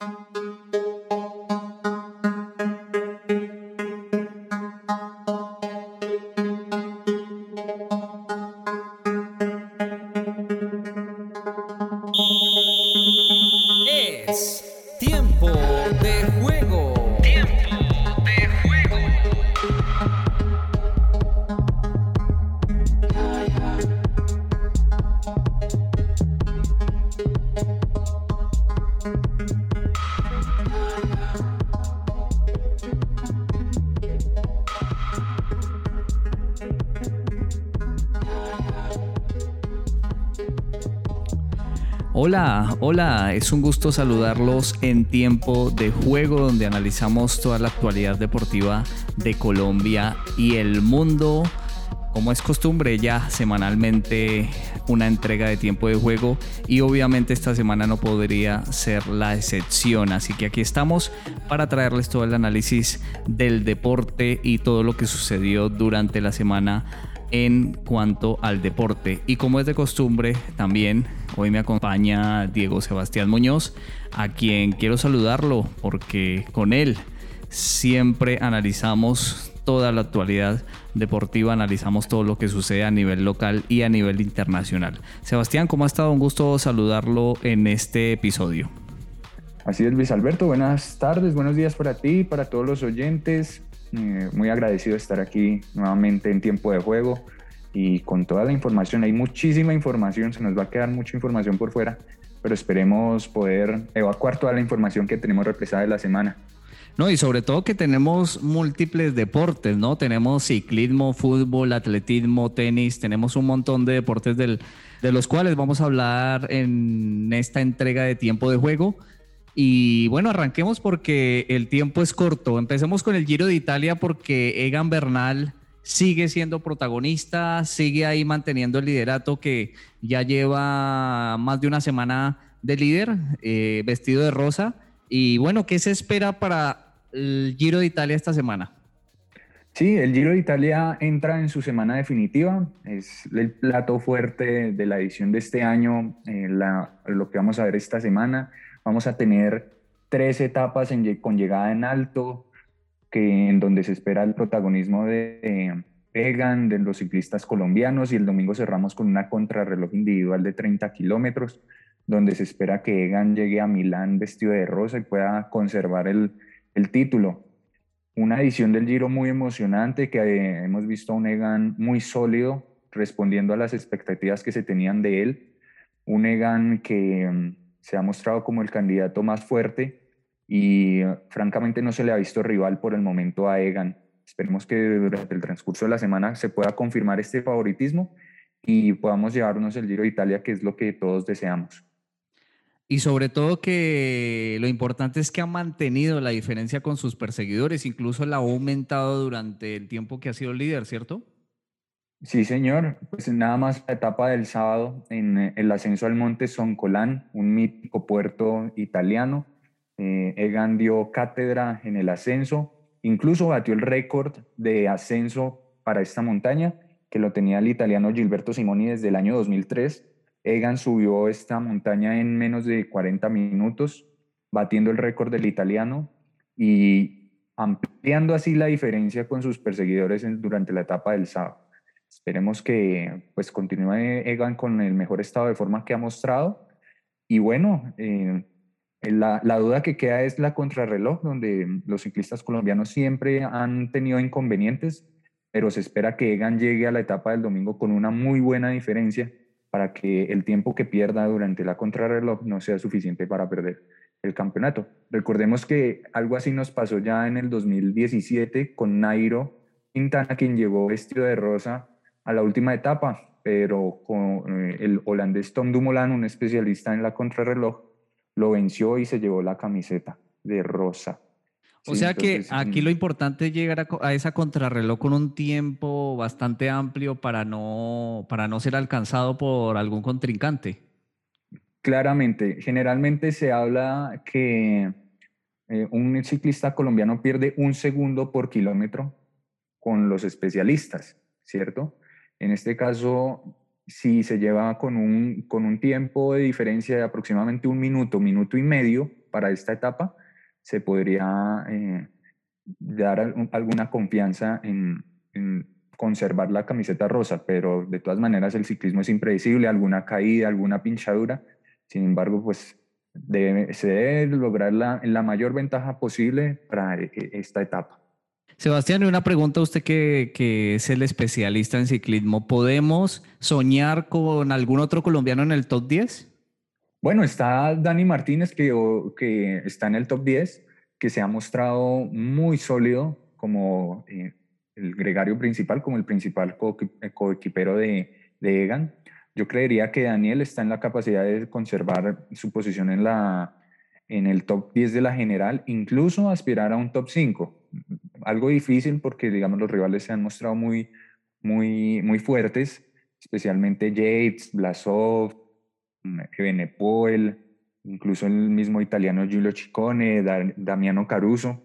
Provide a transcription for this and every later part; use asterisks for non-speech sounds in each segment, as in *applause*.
Música Hola, hola, es un gusto saludarlos en tiempo de juego donde analizamos toda la actualidad deportiva de Colombia y el mundo. Como es costumbre ya semanalmente una entrega de tiempo de juego y obviamente esta semana no podría ser la excepción. Así que aquí estamos para traerles todo el análisis del deporte y todo lo que sucedió durante la semana en cuanto al deporte. Y como es de costumbre, también hoy me acompaña Diego Sebastián Muñoz, a quien quiero saludarlo porque con él siempre analizamos toda la actualidad deportiva, analizamos todo lo que sucede a nivel local y a nivel internacional. Sebastián, ¿cómo ha estado? Un gusto saludarlo en este episodio. Así es, Luis Alberto. Buenas tardes, buenos días para ti, para todos los oyentes. Eh, muy agradecido de estar aquí nuevamente en tiempo de juego y con toda la información. Hay muchísima información, se nos va a quedar mucha información por fuera, pero esperemos poder evacuar toda la información que tenemos represada de la semana. No, y sobre todo que tenemos múltiples deportes, ¿no? Tenemos ciclismo, fútbol, atletismo, tenis, tenemos un montón de deportes del, de los cuales vamos a hablar en esta entrega de tiempo de juego. Y bueno, arranquemos porque el tiempo es corto. Empecemos con el Giro de Italia porque Egan Bernal sigue siendo protagonista, sigue ahí manteniendo el liderato que ya lleva más de una semana de líder, eh, vestido de rosa. Y bueno, ¿qué se espera para el Giro de Italia esta semana? Sí, el Giro de Italia entra en su semana definitiva. Es el plato fuerte de la edición de este año, eh, lo que vamos a ver esta semana. Vamos a tener tres etapas con llegada en alto, que, en donde se espera el protagonismo de Egan, de los ciclistas colombianos, y el domingo cerramos con una contrarreloj individual de 30 kilómetros, donde se espera que Egan llegue a Milán vestido de rosa y pueda conservar el, el título. Una edición del Giro muy emocionante, que hemos visto un Egan muy sólido, respondiendo a las expectativas que se tenían de él. Un Egan que se ha mostrado como el candidato más fuerte y francamente no se le ha visto rival por el momento a Egan. Esperemos que durante el transcurso de la semana se pueda confirmar este favoritismo y podamos llevarnos el Giro de Italia, que es lo que todos deseamos. Y sobre todo que lo importante es que ha mantenido la diferencia con sus perseguidores, incluso la ha aumentado durante el tiempo que ha sido líder, ¿cierto? Sí, señor. Pues nada más la etapa del sábado en eh, el ascenso al monte Soncolán, un mítico puerto italiano. Eh, Egan dio cátedra en el ascenso, incluso batió el récord de ascenso para esta montaña, que lo tenía el italiano Gilberto Simoni desde el año 2003. Egan subió esta montaña en menos de 40 minutos, batiendo el récord del italiano y ampliando así la diferencia con sus perseguidores durante la etapa del sábado. Esperemos que pues continúe Egan con el mejor estado de forma que ha mostrado. Y bueno, eh, la, duda que queda es la contrarreloj, donde los ciclistas colombianos siempre han tenido inconvenientes, pero se espera que Egan llegue a la etapa del domingo con una muy buena diferencia para que el tiempo que pierda durante la contrarreloj no sea suficiente para perder el campeonato. Recordemos que algo así nos pasó ya en el 2017 con Nairo Quintana, quien llegó vestido de rosa a la última etapa, pero con eh, el holandés Tom Dumoulin, un especialista en la contrarreloj, lo venció y se llevó la camiseta de rosa. O sea que aquí lo importante es llegar a, esa contrarreloj con un tiempo bastante amplio para no, para no ser alcanzado por algún contrincante. Claramente, generalmente se habla que eh, un ciclista colombiano pierde un segundo por kilómetro con los especialistas, ¿cierto? En este caso, si se lleva con un, con un tiempo de diferencia de aproximadamente un minuto, minuto y medio para esta etapa, se podría eh, dar alguna confianza en, conservar la camiseta rosa, pero de todas maneras el ciclismo es impredecible, alguna caída, alguna pinchadura, sin embargo, pues debe, se debe lograr la, la mayor ventaja posible para e, esta etapa. Sebastián, una pregunta a usted que, es el especialista en ciclismo. ¿Podemos soñar con algún otro colombiano en el top 10? Bueno, está Dani Martínez, que, está en el top 10, que se ha mostrado muy sólido como eh, el gregario principal, como el principal eh, coequipero de Egan. Yo creería que Daniel está en la capacidad de conservar su posición en, la, en el top 10 de la general, incluso aspirar a un top 5. Algo difícil porque, digamos, los rivales se han mostrado muy, muy, muy fuertes, especialmente Yates, Blasov, Ebenepoel, incluso el mismo italiano Giulio Ciccone, Damiano Caruso.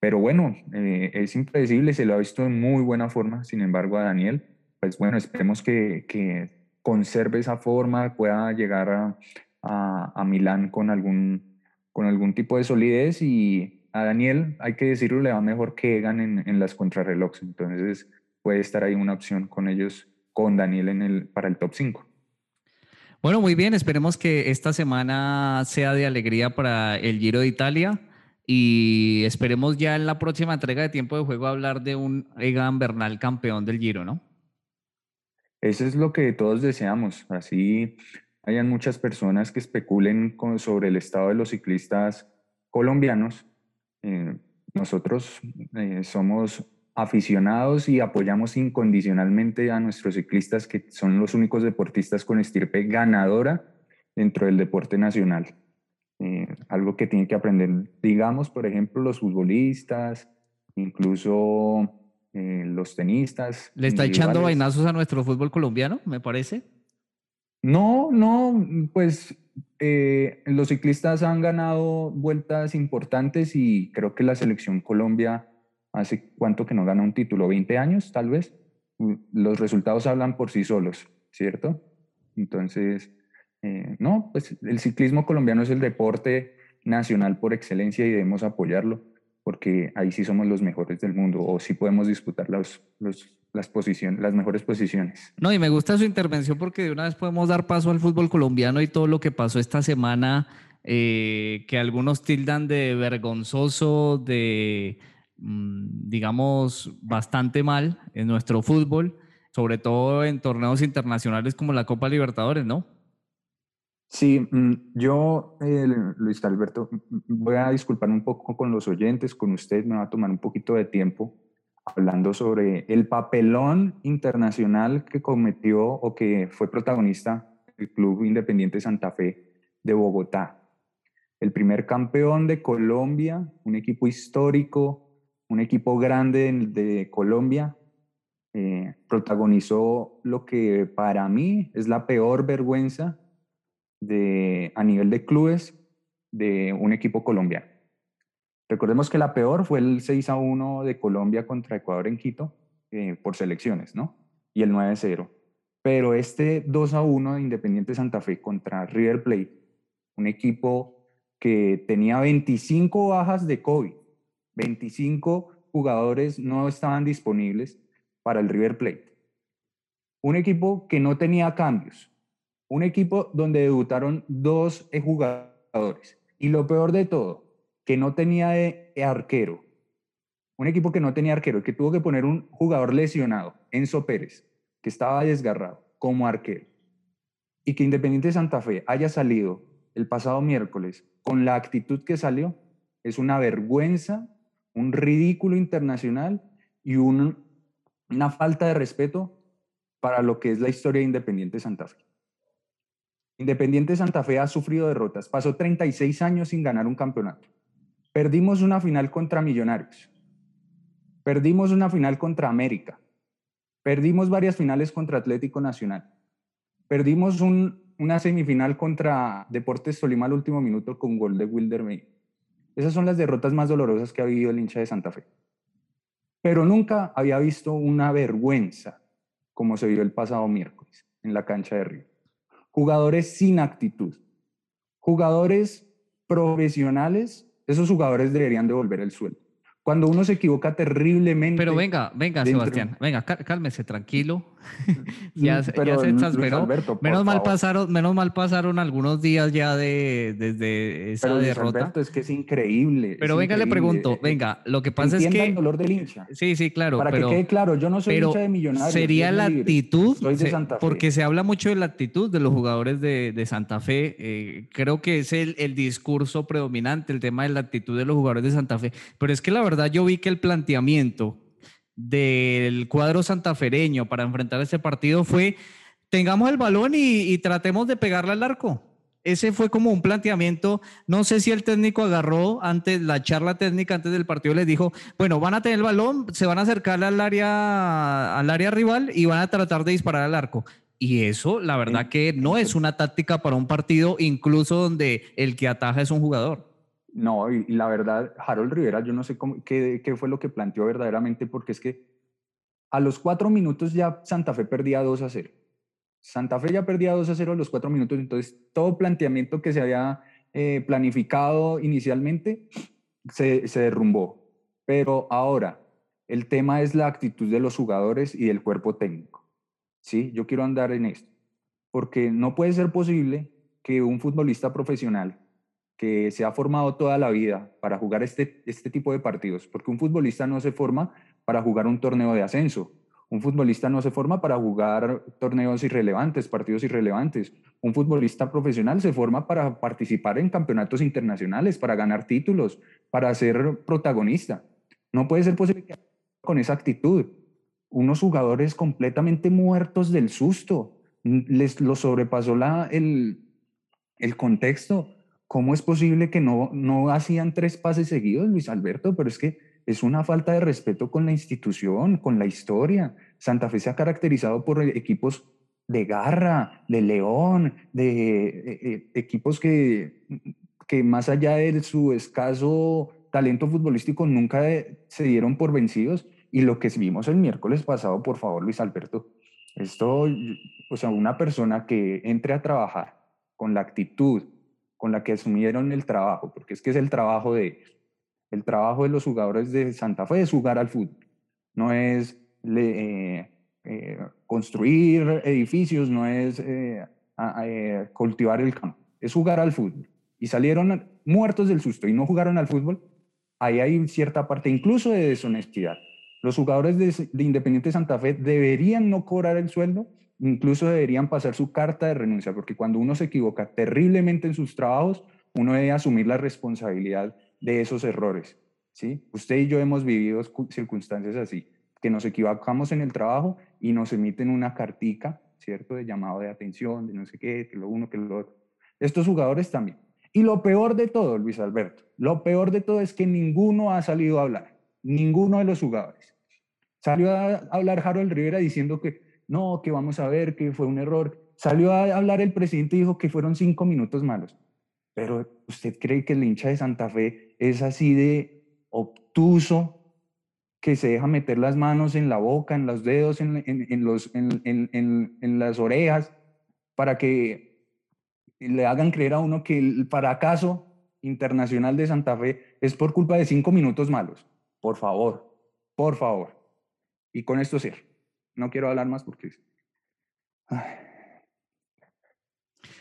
Pero bueno, eh, es impredecible, se lo ha visto en muy buena forma, sin embargo, a Daniel, pues bueno, esperemos que, que conserve esa forma, pueda llegar a, a, a, Milán con algún, con algún tipo de solidez y a Daniel, hay que decirlo, le va mejor que Egan en, en las contrarrelojes, entonces puede estar ahí una opción con ellos, con Daniel en el, para el top 5. Bueno, muy bien, esperemos que esta semana sea de alegría para el Giro de Italia y esperemos ya en la próxima entrega de tiempo de juego hablar de un Egan Bernal campeón del Giro, ¿no? Eso es lo que todos deseamos. Así hayan muchas personas que especulen sobre el estado de los ciclistas colombianos. Eh, nosotros eh, somos aficionados y apoyamos incondicionalmente a nuestros ciclistas, que son los únicos deportistas con estirpe ganadora dentro del deporte nacional. Eh, algo que tiene que aprender, digamos, por ejemplo, los futbolistas, incluso eh, los tenistas. ¿Le está echando vainazos a nuestro fútbol colombiano, me parece? No, no, pues eh, los ciclistas han ganado vueltas importantes y creo que la selección Colombia hace cuánto que no gana un título, 20 años tal vez. Los resultados hablan por sí solos, ¿cierto? Entonces, eh, no, pues el ciclismo colombiano es el deporte nacional por excelencia y debemos apoyarlo, porque ahí sí somos los mejores del mundo o sí podemos disputar los, las, posiciones, las mejores posiciones. No, y me gusta su intervención porque de una vez podemos dar paso al fútbol colombiano y todo lo que pasó esta semana, eh, que algunos tildan de vergonzoso, de Mm, digamos, bastante mal en nuestro fútbol, sobre todo en torneos internacionales como la Copa Libertadores, ¿no? Sí, mm, yo, eh, Luis Alberto, mm, voy a disculpar un poco con los oyentes, con usted, me va a tomar un poquito de tiempo hablando sobre el papelón internacional que cometió o que fue protagonista el Club Independiente Santa Fe de Bogotá. El primer campeón de Colombia, un equipo histórico, un equipo grande de Colombia, eh, protagonizó lo que para mí es la peor vergüenza de, a nivel de clubes de un equipo colombiano. Recordemos que la peor fue el 6 a 1 de Colombia contra Ecuador en Quito eh, por selecciones, ¿no? Y el 9 a 0. Pero este 2 a 1 de Independiente Santa Fe contra River Plate, un equipo que tenía 25 bajas de COVID, 25 jugadores no estaban disponibles para el River Plate. Un equipo que no tenía cambios. Un equipo donde debutaron dos jugadores. Y lo peor de todo, que no tenía arquero. Un equipo que no tenía arquero, que tuvo que poner un jugador lesionado, Enzo Pérez, que estaba desgarrado como arquero. Y que Independiente Santa Fe haya salido el pasado miércoles con la actitud que salió, es una vergüenza un ridículo internacional y una falta de respeto para lo que es la historia de Independiente Santa Fe. Independiente Santa Fe ha sufrido derrotas, pasó 36 años sin ganar un campeonato. Perdimos una final contra Millonarios, perdimos una final contra América, perdimos varias finales contra Atlético Nacional, perdimos una semifinal contra Deportes Tolima al último minuto con gol de Wilder. Esas son las derrotas más dolorosas que ha vivido el hincha de Santa Fe. Pero nunca había visto una vergüenza como se vio el pasado miércoles en la cancha de Río. Jugadores sin actitud, jugadores profesionales, esos jugadores deberían devolver el sueldo. Cuando uno se equivoca terriblemente. Pero venga, venga, Sebastián, venga, cálmese, tranquilo. *laughs* ya, se exasperó. menos mal, pasaron, menos mal pasaron algunos días ya de, desde esa pero derrota. Alberto, es que es increíble. Pero venga, le pregunto, venga, lo que pasa es que. el dolor del hincha. Sí, sí, claro. Para que quede claro, yo no soy hincha de millonarios. Sería la actitud. Soy de Santa Fe. Porque se habla mucho de la actitud de los jugadores de, de Santa Fe. Eh, creo que es el, el discurso predominante, el tema de la actitud de los jugadores de Santa Fe. Pero es que la verdad yo vi que el planteamiento del cuadro santafereño para enfrentar ese partido fue tengamos el balón y, tratemos de pegarle al arco. Ese fue como un planteamiento. No sé si el técnico agarró antes la charla técnica antes del partido les dijo, bueno, van a tener el balón, se van a acercar al área al área rival y van a tratar de disparar al arco. Y eso, la verdad que no es una táctica para un partido, incluso donde el que ataja es un jugador. No, y, la verdad, Harold Rivera, yo no sé qué, qué, fue lo que planteó verdaderamente, porque es que a los cuatro minutos ya Santa Fe perdía 2 a 0. Santa Fe ya perdía 2 a 0 a los cuatro minutos, entonces todo planteamiento que se había eh, planificado inicialmente se, se derrumbó. Pero ahora, el tema es la actitud de los jugadores y del cuerpo técnico. ¿Sí? Yo quiero andar en esto, porque no puede ser posible que un futbolista profesional se ha formado toda la vida para jugar este, este tipo de partidos, porque un futbolista no se forma para jugar un torneo de ascenso, un futbolista no se forma para jugar torneos irrelevantes, partidos irrelevantes. Un futbolista profesional se forma para participar en campeonatos internacionales, para ganar títulos, para ser protagonista. No puede ser posible que con esa actitud. Unos jugadores completamente muertos del susto. Les lo sobrepasó la, el, el contexto. ¿Cómo es posible que no, no hacían tres pases seguidos, Luis Alberto? Pero es que es una falta de respeto con la institución, con la historia. Santa Fe se ha caracterizado por equipos de garra, de león, de eh, eh, equipos que, que más allá de su escaso talento futbolístico nunca se dieron por vencidos. Y lo que vimos el miércoles pasado, por favor, Luis Alberto, esto, o sea, una persona que entre a trabajar con la actitud, con la que asumieron el trabajo, porque es que es el trabajo de El trabajo de los jugadores de Santa Fe es jugar al fútbol, no es eh, eh, construir edificios, no es eh, cultivar el campo, es jugar al fútbol. Y salieron muertos del susto y no jugaron al fútbol, ahí hay cierta parte incluso de deshonestidad. Los jugadores de, de Independiente Santa Fe deberían no cobrar el sueldo incluso deberían pasar su carta de renuncia, porque cuando uno se equivoca terriblemente en sus trabajos, uno debe asumir la responsabilidad de esos errores. ¿sí? Usted y yo hemos vivido circunstancias así, que nos equivocamos en el trabajo y nos emiten una cartica, ¿cierto? De llamado de atención, de no sé qué, que lo uno, que lo otro. Estos jugadores también. Y lo peor de todo, Luis Alberto, lo peor de todo es que ninguno ha salido a hablar, ninguno de los jugadores. Salió a hablar Harold Rivera diciendo que no, que vamos a ver, que fue un error. Salió a hablar el presidente y dijo que fueron cinco minutos malos. Pero ¿usted cree que el hincha de Santa Fe es así de obtuso que se deja meter las manos en la boca, en los dedos, en, los, en, las orejas, para que le hagan creer a uno que el fracaso internacional de Santa Fe es por culpa de cinco minutos malos? Por favor, por favor. Y con esto cierro. No quiero hablar más porque...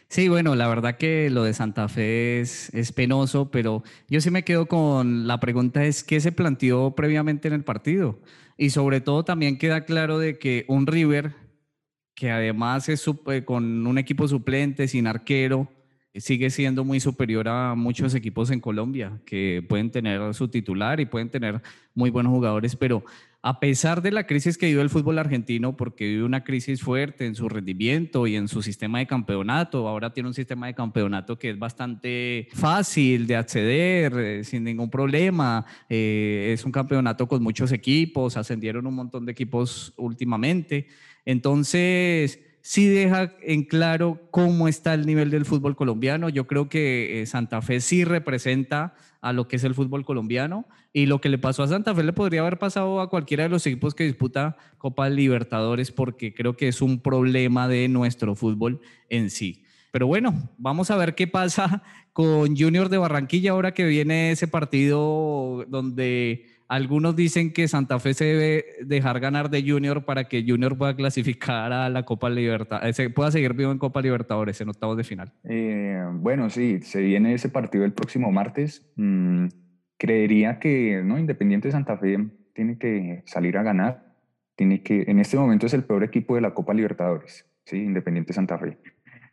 Sí, bueno, la verdad que lo de Santa Fe es, es, penoso, pero yo sí me quedo con la pregunta es qué se planteó previamente en el partido. Y sobre todo también queda claro de que un River, que además es eh, con un equipo suplente, sin arquero, sigue siendo muy superior a muchos equipos en Colombia, que pueden tener su titular y pueden tener muy buenos jugadores, pero a pesar de la crisis que vive el fútbol argentino, porque vive una crisis fuerte en su rendimiento y en su sistema de campeonato, ahora tiene un sistema de campeonato que es bastante fácil de acceder eh, sin ningún problema, eh, es un campeonato con muchos equipos, ascendieron un montón de equipos últimamente, entonces sí deja en claro cómo está el nivel del fútbol colombiano. Yo creo que eh, Santa Fe sí representa a lo que es el fútbol colombiano y lo que le pasó a Santa Fe le podría haber pasado a cualquiera de los equipos que disputa Copa Libertadores porque creo que es un problema de nuestro fútbol en sí. Pero bueno, vamos a ver qué pasa con Junior de Barranquilla ahora que viene ese partido donde algunos dicen que Santa Fe se debe dejar ganar de Junior para que Junior pueda clasificar a la Copa Libertadores, eh, pueda seguir vivo en Copa Libertadores en octavos de final. Eh, bueno, sí, se viene ese partido el próximo martes. Mm, creería que no Independiente Santa Fe tiene que salir a ganar. Tiene que, en este momento es el peor equipo de la Copa Libertadores, sí, Independiente Santa Fe.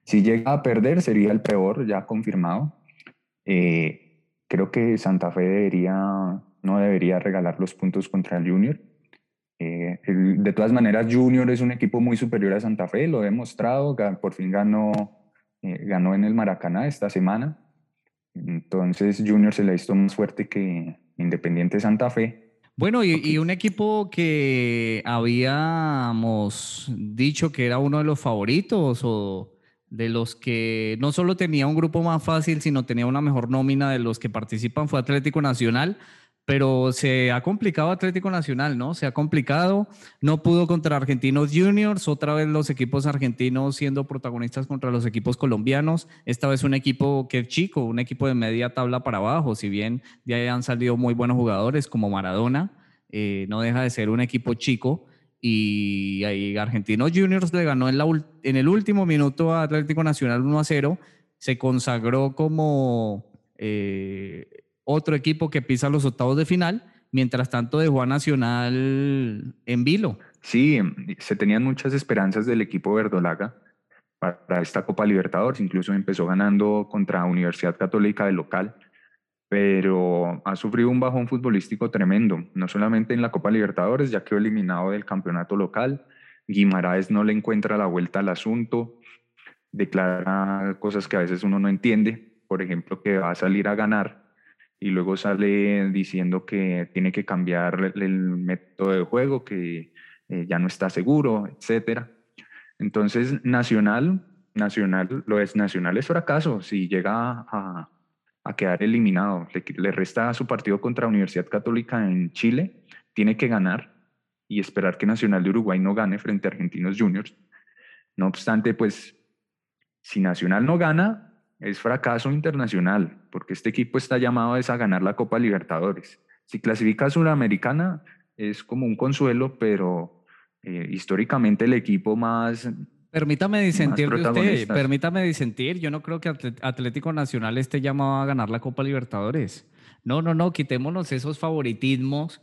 Si llega a perder sería el peor, ya confirmado. Eh, creo que Santa Fe debería no debería regalar los puntos contra el Junior. Eh, de todas maneras, Junior es un equipo muy superior a Santa Fe, lo he demostrado, por fin ganó, eh, ganó en el Maracaná esta semana. Entonces, Junior se le visto más fuerte que Independiente Santa Fe. Bueno, y, y, un equipo que habíamos dicho que era uno de los favoritos o de los que no solo tenía un grupo más fácil, sino tenía una mejor nómina de los que participan fue Atlético Nacional pero se ha complicado Atlético Nacional, ¿no? Se ha complicado, no pudo contra Argentinos Juniors, otra vez los equipos argentinos siendo protagonistas contra los equipos colombianos, esta vez un equipo que es chico, un equipo de media tabla para abajo, si bien ya han salido muy buenos jugadores como Maradona, eh, no deja de ser un equipo chico. Y ahí Argentinos Juniors le ganó en, la, en el último minuto a Atlético Nacional 1 a 0, se consagró como... Eh, otro equipo que pisa los octavos de final, mientras tanto dejó a Nacional en vilo. Sí, se tenían muchas esperanzas del equipo verdolaga para esta Copa Libertadores, incluso empezó ganando contra Universidad Católica de local, pero ha sufrido un bajón futbolístico tremendo, no solamente en la Copa Libertadores, ya quedó eliminado del campeonato local, Guimaraes no le encuentra la vuelta al asunto, declara cosas que a veces uno no entiende, por ejemplo, que va a salir a ganar y luego sale diciendo que tiene que cambiar el método de juego, que eh, ya no está seguro, etcétera. Entonces, Nacional, Nacional, lo es Nacional es fracaso si llega a, a quedar eliminado. Le, le, resta su partido contra Universidad Católica en Chile, tiene que ganar y esperar que Nacional de Uruguay no gane frente a Argentinos Juniors. No obstante, pues, si Nacional no gana, es fracaso internacional, porque este equipo está llamado a ganar la Copa Libertadores. Si clasifica a Sudamericana es como un consuelo, pero eh, históricamente el equipo más... Permítame disentir de usted, permítame disentir, yo no creo que Atlético Nacional esté llamado a ganar la Copa Libertadores. No, no, no, quitémonos esos favoritismos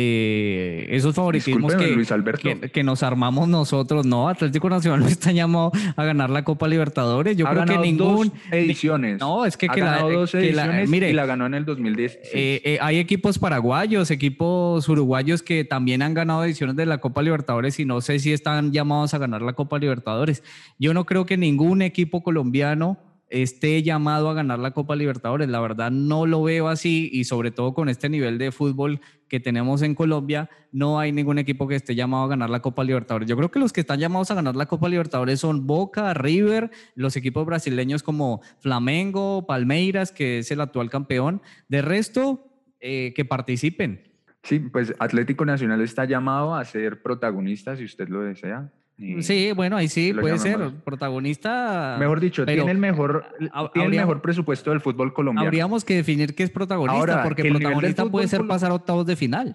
eh, esos favoritismos que, que, nos armamos nosotros. No, Atlético Nacional *laughs* no está llamado a ganar la Copa Libertadores. Yo creo que ningún. Dos ediciones. No, es que, ha ganado dos ediciones mire, y la ganó en el 2010. Eh, eh, hay equipos paraguayos, equipos uruguayos que también han ganado ediciones de la Copa Libertadores y no sé si están llamados a ganar la Copa Libertadores. Yo no creo que ningún equipo colombiano esté llamado a ganar la Copa Libertadores. La verdad no lo veo así y sobre todo con este nivel de fútbol que tenemos en Colombia, no hay ningún equipo que esté llamado a ganar la Copa Libertadores. Yo creo que los que están llamados a ganar la Copa Libertadores son Boca, River, los equipos brasileños como Flamengo, Palmeiras, que es el actual campeón. De resto, eh, que participen. Sí, pues Atlético Nacional está llamado a ser protagonista, si usted lo desea. Sí, bueno, ahí sí puede ser protagonista. Mejor dicho, tiene el mejor, tiene el mejor presupuesto del fútbol colombiano. Habríamos que definir qué es protagonista, porque el protagonista puede ser pasar octavos de final.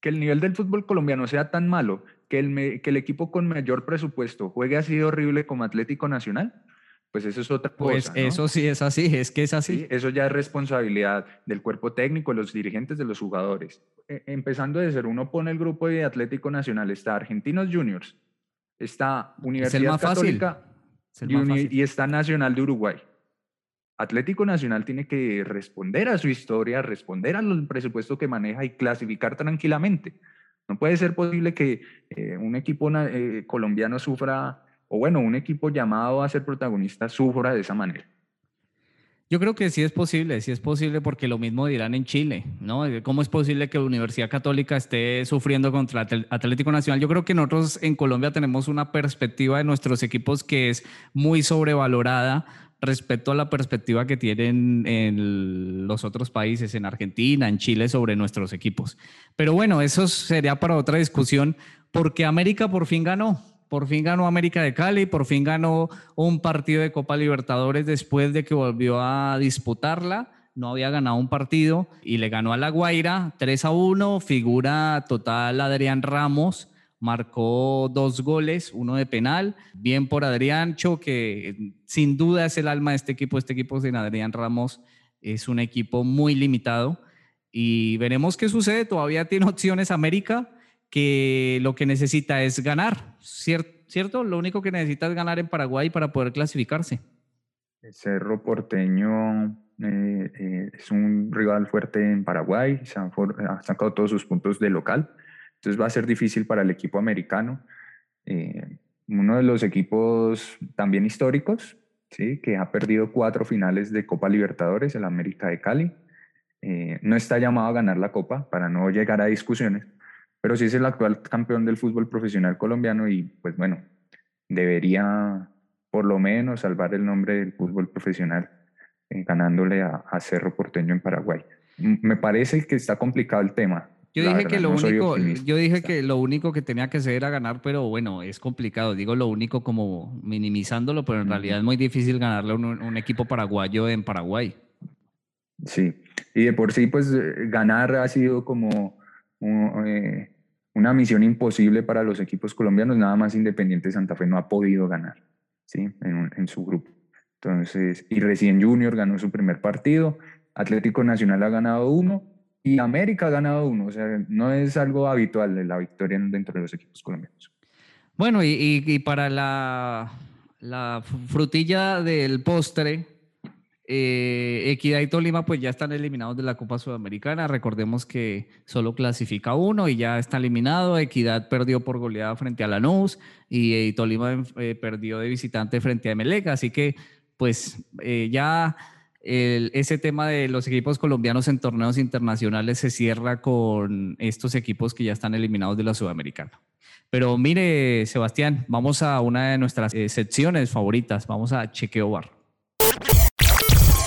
Que el nivel del fútbol colombiano sea tan malo que el, que el equipo con mayor presupuesto juegue así de horrible como Atlético Nacional, pues eso es otra pues cosa. Pues eso sí es así, es que es así. eso ya es responsabilidad del cuerpo técnico, de los dirigentes, de los jugadores. E, empezando de ser uno pone el grupo de Atlético Nacional, está Argentinos Juniors, está Universidad Católica y, está Nacional de Uruguay. Atlético Nacional tiene que responder a su historia, responder al presupuesto que maneja y clasificar tranquilamente. No puede ser posible que eh, un equipo eh, colombiano sufra, o bueno, un equipo llamado a ser protagonista sufra de esa manera. Yo creo que sí es posible, sí es posible porque lo mismo dirán en Chile, ¿no? ¿Cómo es posible que la Universidad Católica esté sufriendo contra Atlético Nacional? Yo creo que nosotros en Colombia tenemos una perspectiva de nuestros equipos que es muy sobrevalorada respecto a la perspectiva que tienen en los otros países, en Argentina, en Chile, sobre nuestros equipos. Pero bueno, eso sería para otra discusión, porque América por fin ganó. Por fin ganó América de Cali, por fin ganó un partido de Copa Libertadores después de que volvió a disputarla. No había ganado un partido y le ganó a La Guaira 3 a 1, figura total Adrián Ramos marcó dos goles, uno de penal, bien por Adriancho, que sin duda es el alma de este equipo. Este equipo sin Adrián Ramos es un equipo muy limitado y veremos qué sucede. Todavía tiene opciones América, que lo que necesita es ganar, ¿cierto? Lo único que necesita es ganar en Paraguay para poder clasificarse. Cerro Porteño eh, eh, es un rival fuerte en Paraguay, ha sacado todos sus puntos de local entonces va a ser difícil para el equipo americano. Eh, uno de los equipos también históricos, ¿sí? que ha perdido cuatro finales de Copa Libertadores, el América de Cali. Eh, no está llamado a ganar la Copa para no llegar a discusiones, pero sí es el actual campeón del fútbol profesional colombiano y pues bueno, debería por lo menos salvar el nombre del fútbol profesional eh, ganándole a, a Cerro Porteño en Paraguay. Me parece que está complicado el tema. Yo dije que lo único, yo dije que lo único que tenía que hacer era ganar, pero bueno, es complicado. Digo lo único como minimizándolo, pero en realidad es muy difícil ganarle a un, equipo paraguayo en Paraguay. Sí, y de por sí, pues ganar ha sido como eh, una misión imposible para los equipos colombianos. Nada más Independiente Santa Fe no ha podido ganar, ¿sí? En, en su grupo. Entonces, y recién Junior ganó su primer partido. Atlético Nacional ha ganado uno y América ha ganado uno, o sea, no es algo habitual la victoria dentro de los equipos colombianos. Bueno, y, para la, la, frutilla del postre, eh, Equidad y Tolima pues ya están eliminados de la Copa Sudamericana. Recordemos que solo clasifica uno y ya está eliminado. Equidad perdió por goleada frente a Lanús y, y Tolima eh, perdió de visitante frente a Emelec. Así que pues eh, ya ese tema de los equipos colombianos en torneos internacionales se cierra con estos equipos que ya están eliminados de la Sudamericana. Pero mire, Sebastián, vamos a una de nuestras eh, secciones favoritas. Vamos a Chequeo Bar.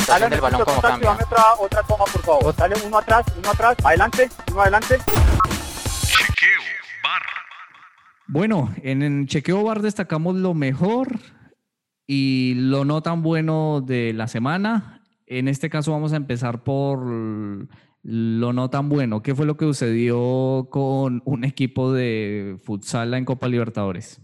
Dale el balón como cambia. Otra, otra toma, por favor. Dale uno atrás, uno atrás, adelante, uno adelante. Chequeo Bar. Bueno, en, en Chequeo Bar destacamos lo mejor y lo no tan bueno de la semana en este caso vamos a empezar por lo no tan bueno. ¿Qué fue lo que sucedió con un equipo de futsal en Copa Libertadores?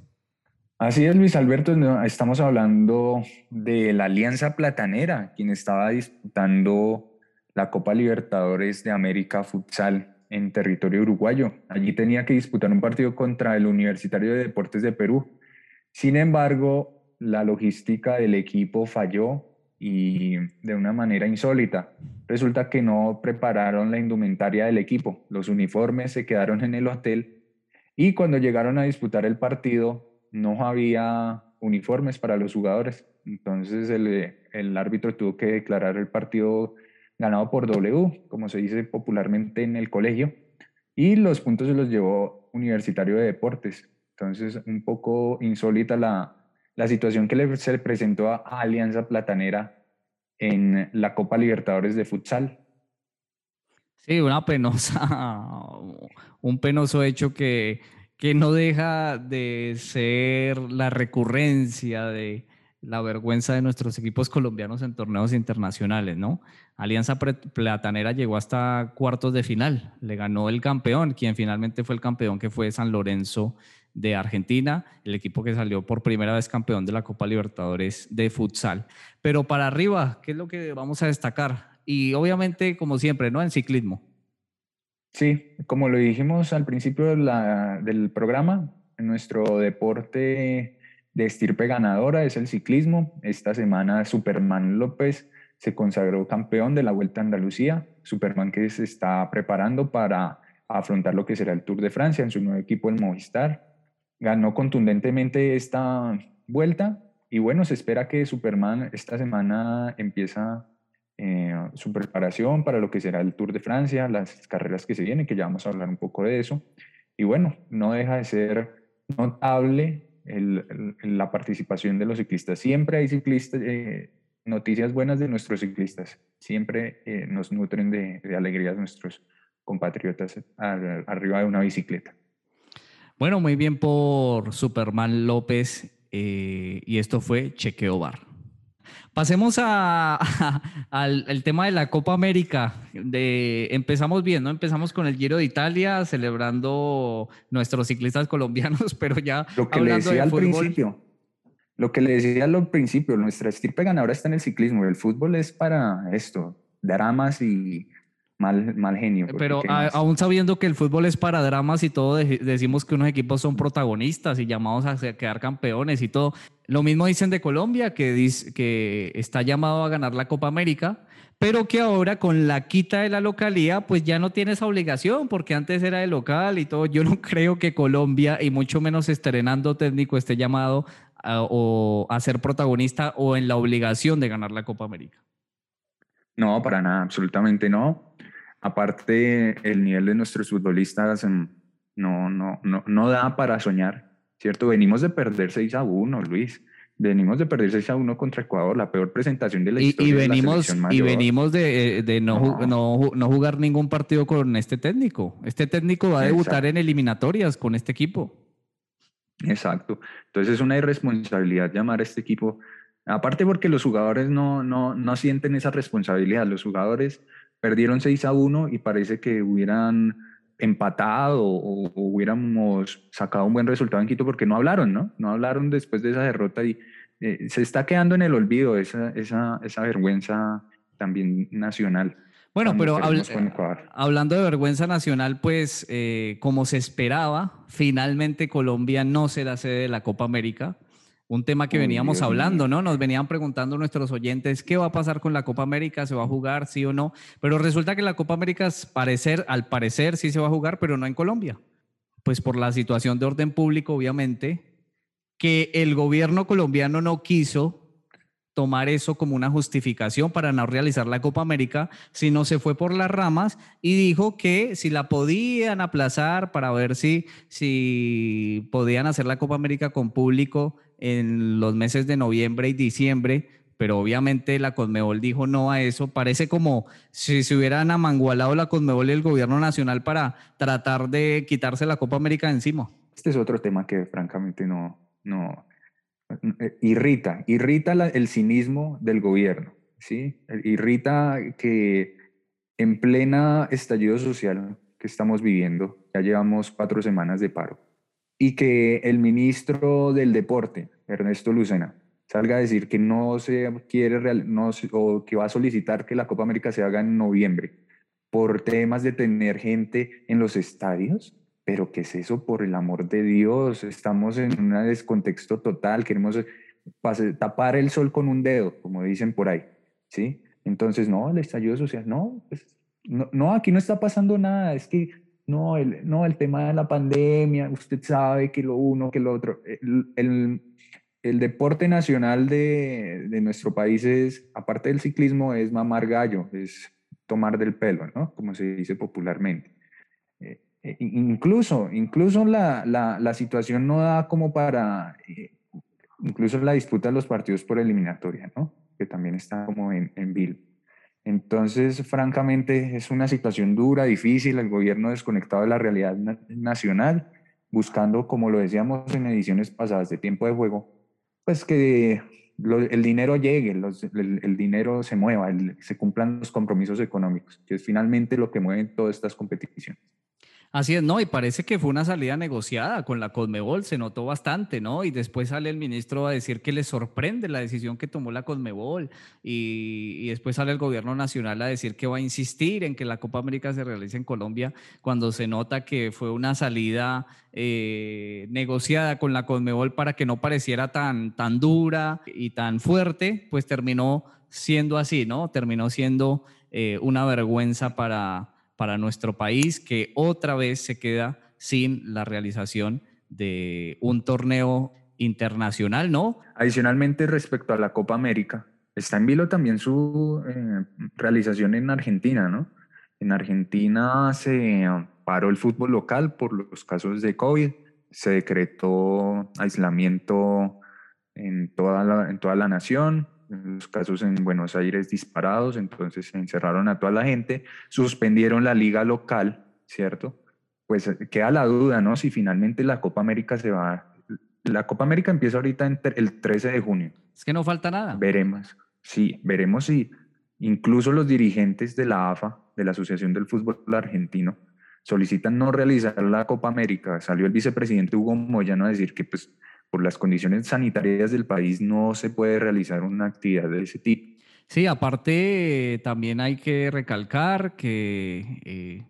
Así es, Luis Alberto. Estamos hablando de la Alianza Platanera, quien estaba disputando la Copa Libertadores de América Futsal en territorio uruguayo. Allí tenía que disputar un partido contra el Universitario de Deportes de Perú. Sin embargo, la logística del equipo falló y de una manera insólita. Resulta que no prepararon la indumentaria del equipo, los uniformes se quedaron en el hotel y cuando llegaron a disputar el partido no había uniformes para los jugadores. Entonces el, el árbitro tuvo que declarar el partido ganado por W, como se dice popularmente en el colegio, y los puntos se los llevó Universitario de Deportes. Entonces, un poco insólita la, la situación que le presentó a Alianza Platanera en la Copa Libertadores de futsal. Sí, una penosa, *laughs* un penoso hecho que, que no deja de ser la recurrencia de la vergüenza de nuestros equipos colombianos en torneos internacionales, ¿no? Alianza Platanera llegó hasta cuartos de final, le ganó el campeón, quien finalmente fue el campeón que fue San Lorenzo de Argentina, el equipo que salió por primera vez campeón de la Copa Libertadores de futsal. Pero para arriba, ¿qué es lo que vamos a destacar? Y obviamente, como siempre, ¿no? En ciclismo. Sí, como lo dijimos al principio del programa, nuestro deporte de estirpe ganadora es el ciclismo. Esta semana Superman López se consagró campeón de la Vuelta a Andalucía. Superman que se está preparando para afrontar lo que será el Tour de Francia en su nuevo equipo, el Movistar ganó contundentemente esta vuelta y bueno, se espera que Superman esta semana empieza eh, su preparación para lo que será el Tour de Francia, las carreras que se vienen, que ya vamos a hablar un poco de eso. Y bueno, no deja de ser notable la participación de los ciclistas. Siempre hay ciclistas, eh, noticias buenas de nuestros ciclistas. Siempre eh, nos nutren de, de alegrías nuestros compatriotas arriba de una bicicleta. Bueno, muy bien por Superman López y esto fue Chequeo Bar. Pasemos a, *laughs* al, tema de la Copa América. De, empezamos bien, ¿no? Empezamos con el Giro de Italia, celebrando nuestros ciclistas *laughs* colombianos, pero ya lo que le decía al principio. Lo que le decía al principio, nuestra estirpe ganadora está en el ciclismo. El fútbol es para esto, dramas y mal, mal genio. Pero aún sabiendo que el fútbol es para dramas y todo, decimos que unos equipos son protagonistas y llamados a quedar campeones y todo. Lo mismo dicen de Colombia, que, dice, que está llamado a ganar la Copa América, pero que ahora con la quita de la localía, pues ya no tiene esa obligación, porque antes era de local y todo. Yo no *laughs* creo que Colombia, y mucho menos estrenando técnico, esté llamado a, o a ser protagonista o en la obligación de ganar la Copa América. No, para nada, absolutamente no. Aparte, el nivel de nuestros futbolistas no, no, no, no da para soñar. ¿cierto? Venimos de perder 6 a 1, Luis. Venimos de perder 6 a 1 contra Ecuador, la peor presentación de la historia. Y, venimos, de la y venimos de, de no, no. no, jugar ningún partido con este técnico. Este técnico va a debutar en eliminatorias con este equipo. Exacto. Entonces es una irresponsabilidad llamar a este equipo. Aparte porque los jugadores no, no, no sienten esa responsabilidad. Los jugadores perdieron 6 a 1 y parece que hubieran empatado o, hubiéramos sacado un buen resultado en Quito porque no hablaron, ¿no? No hablaron después de esa derrota y eh, se está quedando en el olvido esa, esa, esa vergüenza también nacional. Bueno, pero hablando de vergüenza nacional, pues eh, como se esperaba, finalmente Colombia no será sede de la Copa América un tema que veníamos hablando, ¿no? Nos venían preguntando nuestros oyentes qué va a pasar con la Copa América, se va a jugar, sí o no. Pero resulta que la Copa América, parecer, al parecer, sí se va a jugar, pero no en Colombia. Pues por la situación de orden público, obviamente, que el gobierno colombiano no quiso tomar eso como una justificación para no realizar la Copa América, sino se fue por las ramas y dijo que si la podían aplazar para ver si, si podían hacer la Copa América con público en los meses de noviembre y diciembre, pero obviamente la Conmebol dijo no a eso. Parece como si se hubieran amangualado la Conmebol y el gobierno nacional para tratar de quitarse la Copa América encima. Este es otro tema que francamente no, no eh, irrita, irrita el cinismo del gobierno, ¿sí? Irrita que en plena estallido social que estamos viviendo, ya llevamos cuatro semanas de paro, y que el ministro del deporte, Ernesto Lucena, salga a decir que no se quiere no, o que va a solicitar que la Copa América se haga en noviembre por temas de tener gente en los estadios. Pero ¿qué es eso? Por el amor de Dios, estamos en un descontexto total, queremos tapar el sol con un dedo, como dicen por ahí, ¿sí? Entonces, no, el estallido social, no, pues, no, no, aquí no está pasando nada, es que no el, no, el tema de la pandemia, usted sabe que lo uno, que lo otro. El, el, deporte nacional de, de, nuestro país es, aparte del ciclismo, es mamar gallo, es tomar del pelo, ¿no? Como se dice popularmente. Eh, eh, incluso, incluso la, la, la, situación no da como para, eh, incluso la disputa de los partidos por eliminatoria, ¿no? Que también está como en, en vil. Entonces, francamente, es una situación dura, difícil, el gobierno desconectado de la realidad nacional, buscando, como lo decíamos en ediciones pasadas de tiempo de juego, pues que el dinero llegue, el, dinero se mueva, se cumplan los compromisos económicos, que es finalmente lo que mueven todas estas competiciones. Así es, no, y parece que fue una salida negociada con la Conmebol, se notó bastante, ¿no? Y después sale el ministro a decir que le sorprende la decisión que tomó la Conmebol y, después sale el gobierno nacional a decir que va a insistir en que la Copa América se realice en Colombia cuando se nota que fue una salida eh, negociada con la Conmebol para que no pareciera tan, tan dura y tan fuerte, pues terminó siendo así, ¿no? Terminó siendo eh, una vergüenza para para nuestro país que otra vez se queda sin la realización de un torneo internacional, ¿no? Adicionalmente, respecto a la Copa América, está en vilo también su eh, realización en Argentina, ¿no? En Argentina se paró el fútbol local por los casos de COVID, se decretó aislamiento en toda la, en toda la nación, los casos en Buenos Aires disparados, entonces se encerraron a toda la gente, suspendieron la liga local, ¿cierto? pues queda la duda, ¿no? Si finalmente la Copa América se va. La Copa América empieza ahorita el 13 de junio. Es que no falta nada. Veremos, sí, veremos si incluso los dirigentes de la AFA, de la Asociación del Fútbol Argentino, solicitan no realizar la Copa América. Salió el vicepresidente Hugo Moyano a decir que pues por las condiciones sanitarias del país no se puede realizar una actividad de ese tipo. Sí, aparte también hay que recalcar que, eh,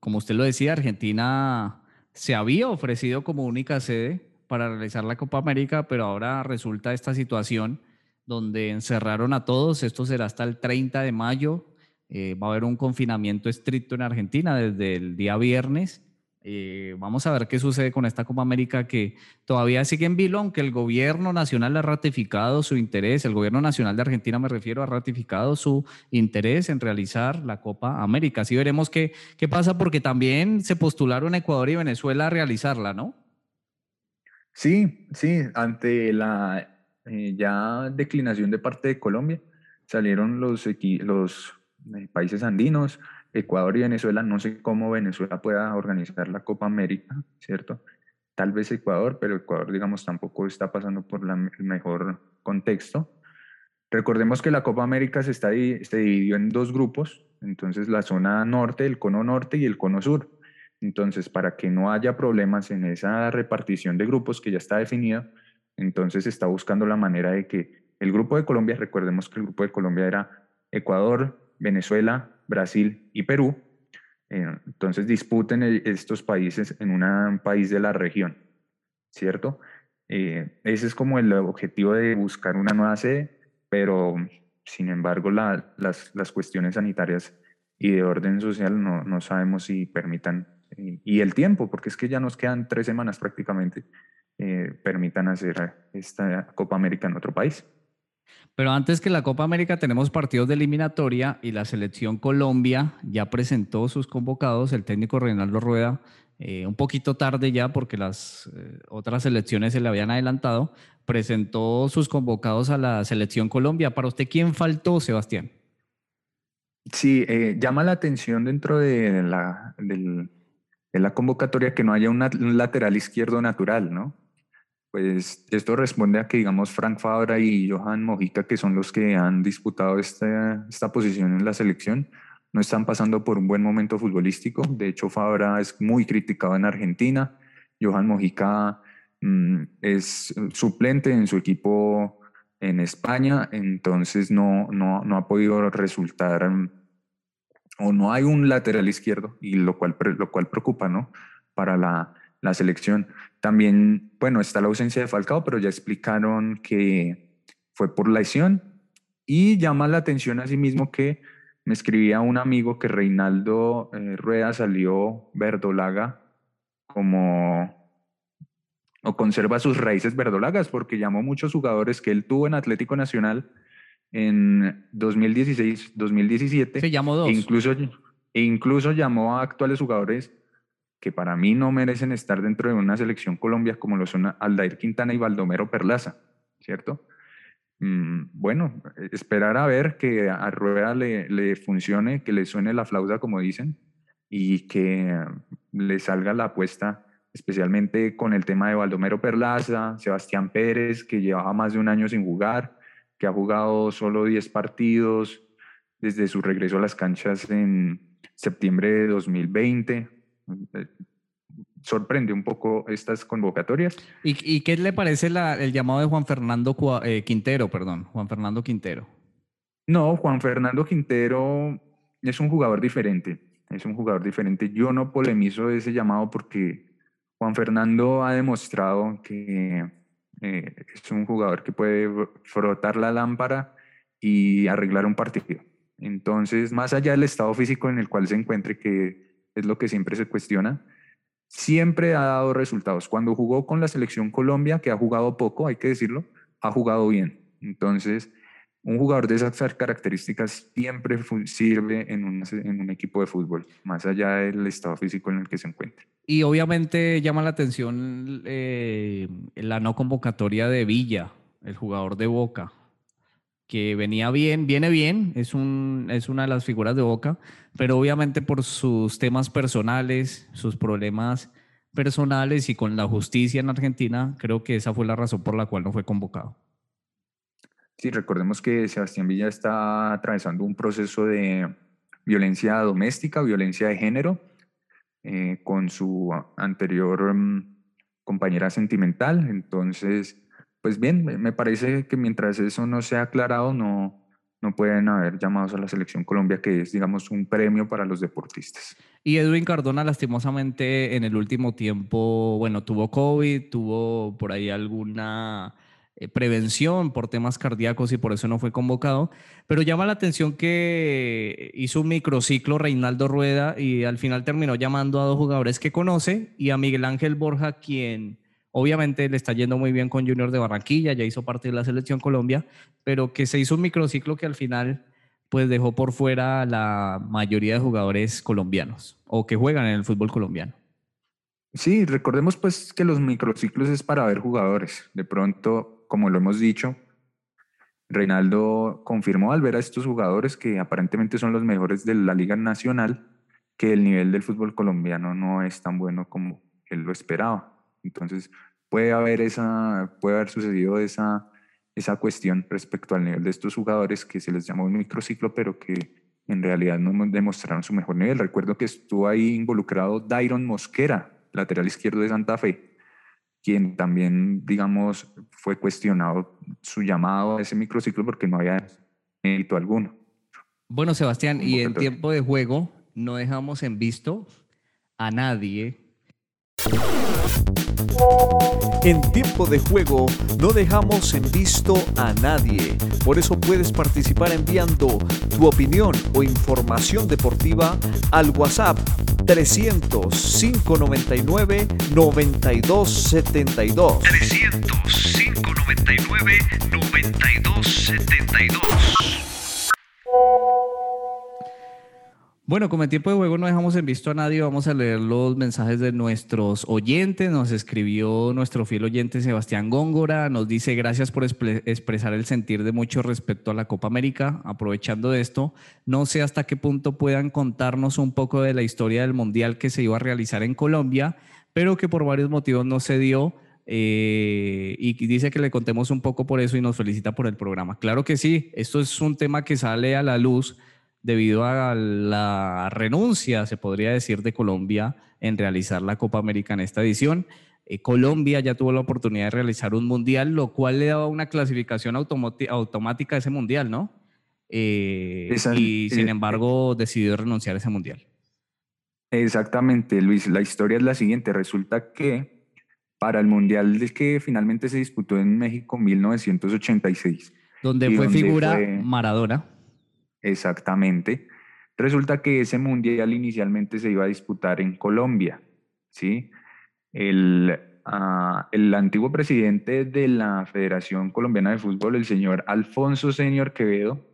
como usted lo decía, Argentina se había ofrecido como única sede para realizar la Copa América, pero ahora resulta esta situación donde encerraron a todos, esto será hasta el 30 de mayo, eh, va a haber un confinamiento estricto en Argentina desde el día viernes. Eh, vamos a ver qué sucede con esta Copa América que todavía sigue en vilo, aunque el gobierno nacional ha ratificado su interés, el gobierno nacional de Argentina me refiero, ha ratificado su interés en realizar la Copa América. Así veremos qué, qué pasa porque también se postularon Ecuador y Venezuela a realizarla, ¿no? Sí, sí, ante la eh, ya declinación de parte de Colombia, salieron los, los eh, países andinos, Ecuador y Venezuela. No sé cómo Venezuela pueda organizar la Copa América, ¿cierto? Tal vez Ecuador, pero Ecuador, digamos, tampoco está pasando por el mejor contexto. Recordemos que la Copa América se, está, se dividió en dos grupos, entonces la zona norte, el cono norte y el cono sur. Entonces, para que no haya problemas en esa repartición de grupos que ya está definida, entonces está buscando la manera de que el grupo de Colombia, recordemos que el grupo de Colombia era Ecuador, Venezuela, Brasil y Perú. Eh, entonces disputen estos países en un país de la región, ¿cierto? Eh, ese es como el objetivo de buscar una nueva sede, pero sin embargo las, las, cuestiones sanitarias y de orden social no, no sabemos si permitan, y, y el tiempo, porque es que ya nos quedan tres semanas prácticamente, eh, permitan hacer esta Copa América en otro país. Pero antes que la Copa América tenemos partidos de eliminatoria y la selección Colombia ya presentó sus convocados, el técnico Reinaldo Rueda, eh, un poquito tarde ya porque las eh, otras selecciones se le habían adelantado, presentó sus convocados a la selección Colombia. ¿Para usted quién faltó, Sebastián? Sí, llama la atención dentro de la, de la convocatoria que no haya un lateral izquierdo natural, ¿no? Pues esto responde a que, digamos, Frank Fabra y Johan Mojica, que son los que han disputado esta, esta posición en la selección, no están pasando por un buen momento futbolístico. De hecho, Fabra es muy criticado en Argentina. Johan Mojica mm, es suplente en su equipo en España, entonces no, no, no ha podido resultar mm, o no hay un lateral izquierdo, y lo cual, lo cual preocupa, ¿no? Para la, la selección. También, bueno, está la ausencia de Falcao, pero ya explicaron que fue por lesión y llama la atención asimismo que me escribía un amigo que Reinaldo eh, Rueda salió verdolaga como o conserva sus raíces verdolagas porque llamó muchos jugadores que él tuvo en Atlético Nacional en 2016, 2017. Se llamó dos. E incluso, e incluso llamó a actuales jugadores que para mí no merecen estar dentro de una selección Colombia como lo son Aldair Quintana y Baldomero Perlaza, ¿cierto? Mm, bueno, esperar a ver que a Rueda le, le, funcione, que le suene la flauta como dicen y que le salga la apuesta, especialmente con el tema de Baldomero Perlaza, Sebastián Pérez, que llevaba más de un año sin jugar, que ha jugado solo 10 partidos desde su regreso a las canchas en septiembre de 2020 eh, sorprende un poco estas convocatorias. ¿Y, qué le parece el llamado de Juan Fernando eh, Quintero, perdón, Juan Fernando Quintero? No, Juan Fernando Quintero es un jugador diferente, es un jugador diferente. Yo no polemizo ese llamado porque Juan Fernando ha demostrado que eh, es un jugador que puede frotar la lámpara y arreglar un partido. Entonces, más allá del estado físico en el cual se encuentre, que es lo que siempre se cuestiona, siempre ha dado resultados. Cuando jugó con la selección Colombia, que ha jugado poco, hay que decirlo, ha jugado bien. Entonces, un jugador de esas características siempre sirve en un, equipo de fútbol, más allá del estado físico en el que se encuentre. Y obviamente llama la atención eh, la no convocatoria de Villa, el jugador de Boca. Que venía bien, viene bien, es, un, es una de las figuras de Boca, pero obviamente por sus temas personales, sus problemas personales y con la justicia en Argentina, creo que esa fue la razón por la cual no fue convocado. Sí, recordemos que Sebastián Villa está atravesando un proceso de violencia doméstica, violencia de género, eh, con su anterior mm, compañera sentimental. Entonces, pues bien, me parece que mientras eso no sea aclarado, no, no pueden haber llamados a la selección Colombia, que es, digamos, un premio para los deportistas. Y Edwin Cardona, lastimosamente, en el último tiempo, bueno, tuvo COVID, tuvo por ahí alguna eh, prevención por temas cardíacos y por eso no fue convocado, pero llama la atención que hizo un microciclo Reinaldo Rueda y al final terminó llamando a dos jugadores que conoce y a Miguel Ángel Borja, quien Obviamente le está yendo muy bien con Junior de Barranquilla, ya hizo parte de la selección Colombia, pero que se hizo un microciclo que al final pues dejó por fuera la mayoría de jugadores colombianos o que juegan en el fútbol colombiano. Sí, recordemos pues que los microciclos es para ver jugadores. De pronto, como lo hemos dicho, Reinaldo confirmó al ver a estos jugadores que aparentemente son los mejores de la Liga Nacional, que el nivel del fútbol colombiano no es tan bueno como él lo esperaba. Entonces, puede haber, esa, puede haber sucedido esa, esa cuestión respecto al nivel de estos jugadores que se les llamó un microciclo, pero que en realidad no demostraron su mejor nivel. Recuerdo que estuvo ahí involucrado Dairon Mosquera, lateral izquierdo de Santa Fe, quien también, digamos, fue cuestionado su llamado a ese microciclo porque no había mérito alguno. Bueno, Sebastián, y en tiempo de juego no dejamos en visto a nadie en tiempo de juego no dejamos en visto a nadie, por eso puedes participar enviando tu opinión o información deportiva al WhatsApp 300 599 9272. 300 599 9272. Bueno, como en tiempo de juego no dejamos en visto a nadie, vamos a leer los mensajes de nuestros oyentes. Nos escribió nuestro fiel oyente Sebastián Góngora, nos dice gracias por expresar el sentir de mucho respecto a la Copa América. Aprovechando de esto, no sé hasta qué punto puedan contarnos un poco de la historia del Mundial que se iba a realizar en Colombia, pero que por varios motivos no se dio. Eh, y dice que le contemos un poco por eso y nos felicita por el programa. Claro que sí, esto es un tema que sale a la luz debido a la renuncia, se podría decir, de Colombia en realizar la Copa América en esta edición. Eh, Colombia ya tuvo la oportunidad de realizar un mundial, lo cual le daba una clasificación automática a ese mundial, ¿no? Eh, y sin embargo decidió renunciar a ese mundial. Exactamente, Luis. La historia es la siguiente. Resulta que para el mundial que finalmente se disputó en México 1986. Donde fue figura Maradona Exactamente. Resulta que ese mundial inicialmente se iba a disputar en Colombia, ¿sí? El, ah, el antiguo presidente de la Federación Colombiana de Fútbol, el señor Alfonso Senior Quevedo,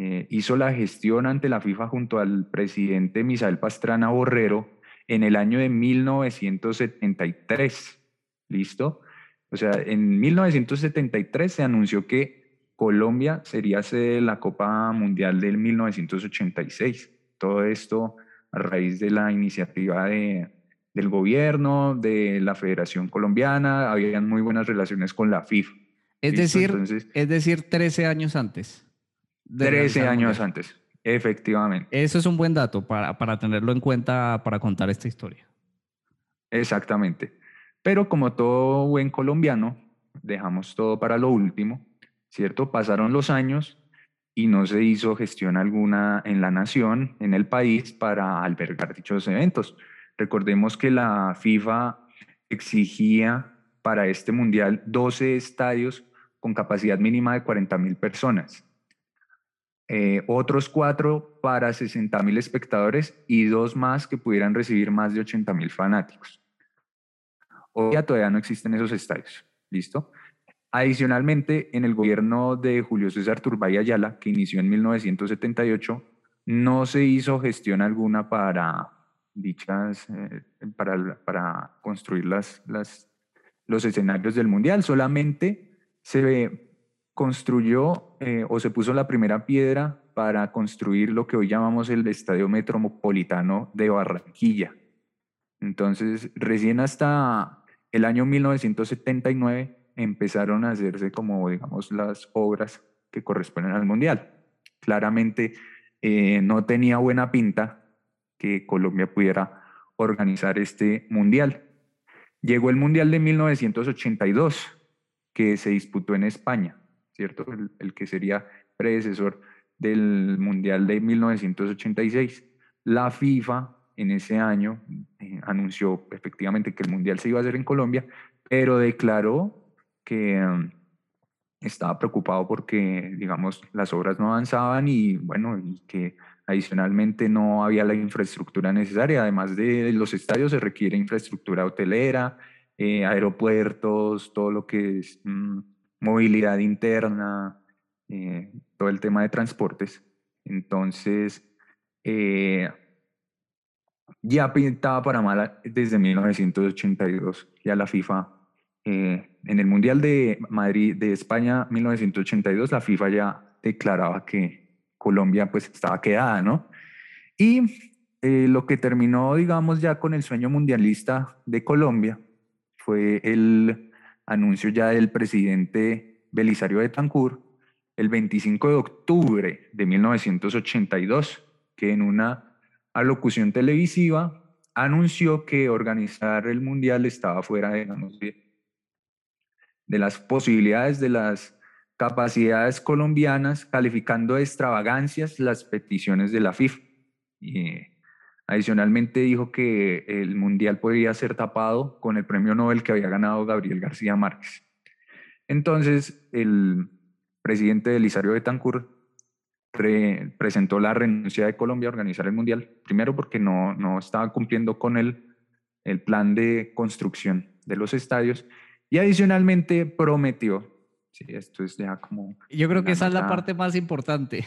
eh, hizo la gestión ante la FIFA junto al presidente Misael Pastrana Borrero en el año de 1973. ¿Listo? O sea, en 1973 se anunció que Colombia sería sede de la Copa Mundial del 1986. Todo esto a raíz de la iniciativa de, del gobierno, de la Federación Colombiana, habían muy buenas relaciones con la FIFA. Es decir, es decir, 13 años antes. 13 años antes, efectivamente. Eso es un buen dato para, para tenerlo en cuenta para contar esta historia. Exactamente. Pero como todo buen colombiano, dejamos todo para lo último ¿cierto? Pasaron los años y no se hizo gestión alguna en la nación, en el país, para albergar dichos eventos. Recordemos que la FIFA exigía para este mundial 12 estadios con capacidad mínima de 40 mil personas, eh, otros cuatro para 60 mil espectadores y dos más que pudieran recibir más de 80 mil fanáticos. Hoy ya todavía no existen esos estadios. ¿Listo? Adicionalmente, en el gobierno de Julio César Turbay Ayala, que inició en 1978, no se hizo gestión alguna para dichas, eh, para, construir las, las, los escenarios del Mundial, solamente se construyó eh, o se puso la primera piedra para construir lo que hoy llamamos el Estadio Metropolitano de Barranquilla. Entonces, recién hasta el año 1979 empezaron a hacerse como, digamos, las obras que corresponden al Mundial. Claramente eh, no tenía buena pinta que Colombia pudiera organizar este Mundial. Llegó el Mundial de 1982, que se disputó en España, ¿cierto? El, que sería predecesor del Mundial de 1986. La FIFA en ese año eh, anunció efectivamente que el Mundial se iba a hacer en Colombia, pero declaró que um, estaba preocupado porque, digamos, las obras no avanzaban y, bueno, y que adicionalmente no había la infraestructura necesaria. Además de los estadios se requiere infraestructura hotelera, eh, aeropuertos, todo lo que es mm, movilidad interna, eh, todo el tema de transportes. Entonces, eh, ya pintaba para mal desde 1982, ya la FIFA, en el Mundial de Madrid, de España 1982, la FIFA ya declaraba que Colombia pues estaba quedada, ¿no? Y lo que terminó, digamos, ya con el sueño mundialista de Colombia fue el anuncio ya del presidente Belisario de Tancur el 25 de octubre de 1982, que en una alocución televisiva anunció que organizar el mundial estaba fuera de, de las posibilidades, de las capacidades colombianas, calificando de extravagancias las peticiones de la FIFA. Y Adicionalmente dijo que el Mundial podría ser tapado con el premio Nobel que había ganado Gabriel García Márquez. Entonces, el presidente Elisario Betancourt presentó la renuncia de Colombia a organizar el Mundial, primero porque no, no estaba cumpliendo con el, el plan de construcción de los estadios y adicionalmente prometió, sí, esto es ya como... Yo creo que esa es la parte más importante.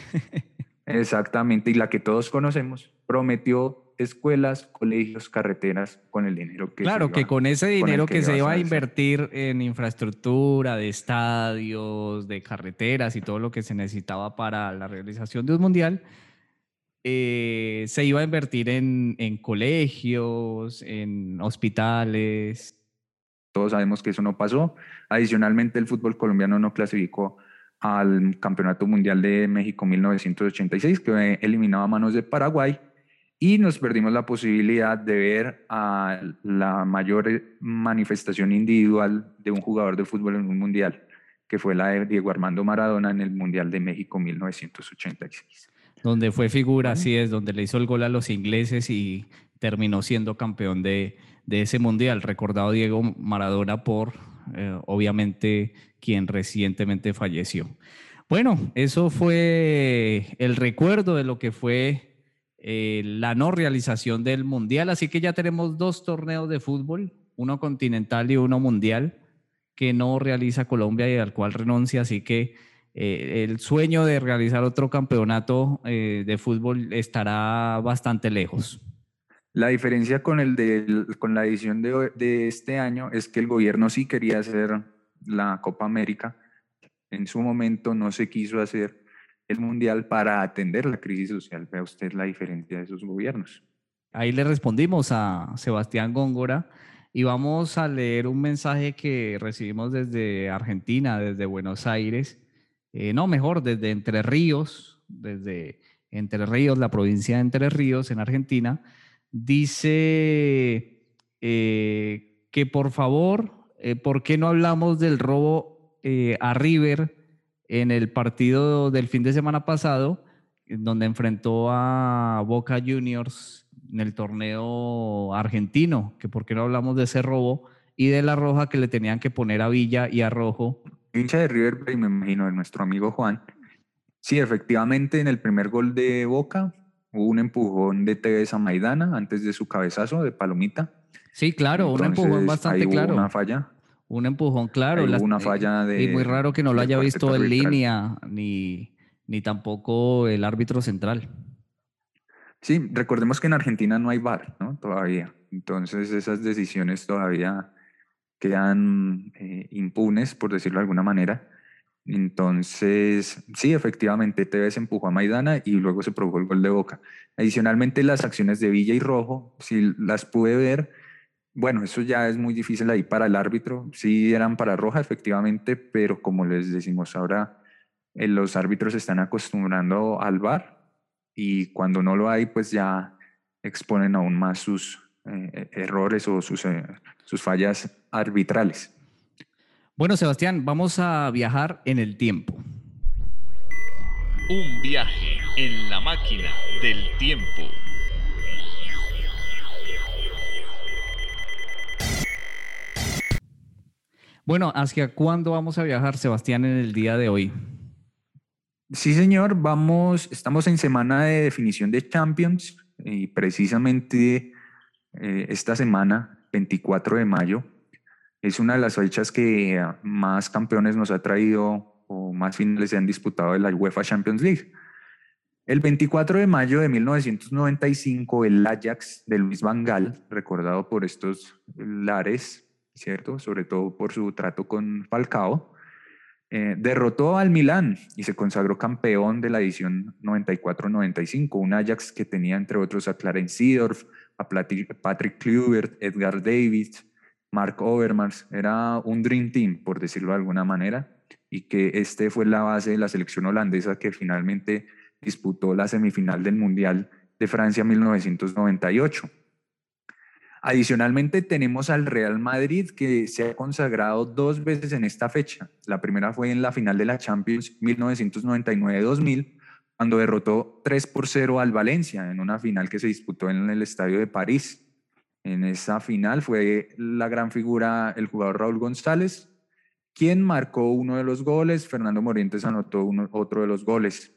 Exactamente, y la que todos conocemos, prometió escuelas, colegios, carreteras con el dinero que Claro, que con ese dinero que, se iba a invertir en infraestructura, de estadios, de carreteras y todo lo que se necesitaba para la realización de un mundial, eh, se iba a invertir en, en colegios, en hospitales. Todos sabemos que eso no pasó. Adicionalmente, el fútbol colombiano no clasificó al Campeonato Mundial de México 1986, que fue eliminado a manos de Paraguay y nos perdimos la posibilidad de ver a la mayor manifestación individual de un jugador de fútbol en un mundial, que fue la de Diego Armando Maradona en el Mundial de México 1986. Donde fue figura, así es, donde le hizo el gol a los ingleses y terminó siendo campeón de, ese mundial. Recordado Diego Maradona por, eh, obviamente, quien recientemente falleció. Bueno, eso fue el recuerdo de lo que fue eh, la no realización del Mundial. Así que ya tenemos dos torneos de fútbol, uno continental y uno mundial, que no realiza Colombia y al cual renuncia. Así que eh, el sueño de realizar otro campeonato de fútbol estará bastante lejos. La diferencia con, el de, con la edición de, de este año es que el gobierno sí quería hacer la Copa América. En su momento no se quiso hacer el mundial para atender la crisis social. Vea usted la diferencia de esos gobiernos. Ahí le respondimos a Sebastián Góngora y vamos a leer un mensaje que recibimos desde Argentina, desde Buenos Aires, eh, no, mejor, desde Entre Ríos, desde Entre Ríos, la provincia de Entre Ríos, en Argentina. Dice eh, que por favor, eh, ¿por qué no hablamos del robo a River en el partido del fin de semana pasado, donde enfrentó a Boca Juniors en el torneo argentino, que por qué no hablamos de ese robo, y de la roja que le tenían que poner a Villa y a Rojo. Hincha de River me imagino, de nuestro amigo Juan. Sí, efectivamente, en el primer gol de Boca hubo un empujón de Tevez Maidana antes de su cabezazo de Palomita. Sí, claro, un empujón bastante claro. Una falla. Un empujón, claro. una falla de. Y muy raro que no lo haya visto en línea, ni, ni tampoco el árbitro central. Sí, recordemos que en Argentina no hay VAR, ¿no? Todavía. Entonces esas decisiones todavía quedan eh, impunes, por decirlo de alguna manera. Entonces, sí, efectivamente, Tevez empujó a Maidana y luego se produjo el gol de Boca. Adicionalmente, las acciones de Villa y Rojo, si las pude ver, bueno, eso ya es muy difícil ahí para el árbitro. Sí eran para Roja, efectivamente, pero como les decimos ahora, eh, los árbitros se están acostumbrando al VAR y cuando no lo hay, pues ya exponen aún más sus eh, errores o eh, sus fallas arbitrales. Bueno, Sebastián, vamos a viajar en el tiempo. Un viaje en la máquina del tiempo. Bueno, ¿hacia cuándo vamos a viajar, Sebastián, en el día de hoy? Sí, señor, vamos, estamos en semana de definición de Champions y precisamente eh, esta semana, 24 de mayo, es una de las fechas que más campeones nos ha traído o más finales se han disputado de la UEFA Champions League. El 24 de mayo de 1995, el Ajax de Luis Van Gaal, recordado por estos lares, ¿cierto? Sobre todo por su trato con Falcao, eh, derrotó al Milán y se consagró campeón de la edición 94-95, un Ajax que tenía entre otros a Clarence Seedorf, a Patrick Kluivert, Edgar Davids, Mark Overmars, era un Dream Team, por decirlo de alguna manera, y que este fue la base de la selección holandesa que finalmente disputó la semifinal del Mundial de Francia 1998. Adicionalmente tenemos al Real Madrid que se ha consagrado dos veces en esta fecha. La primera fue en la final de la Champions 1999-2000, cuando derrotó 3 por 0 al Valencia en una final que se disputó en el Estadio de París. En esa final fue la gran figura el jugador Raúl González, quien marcó uno de los goles, Fernando Morientes anotó otro de los goles.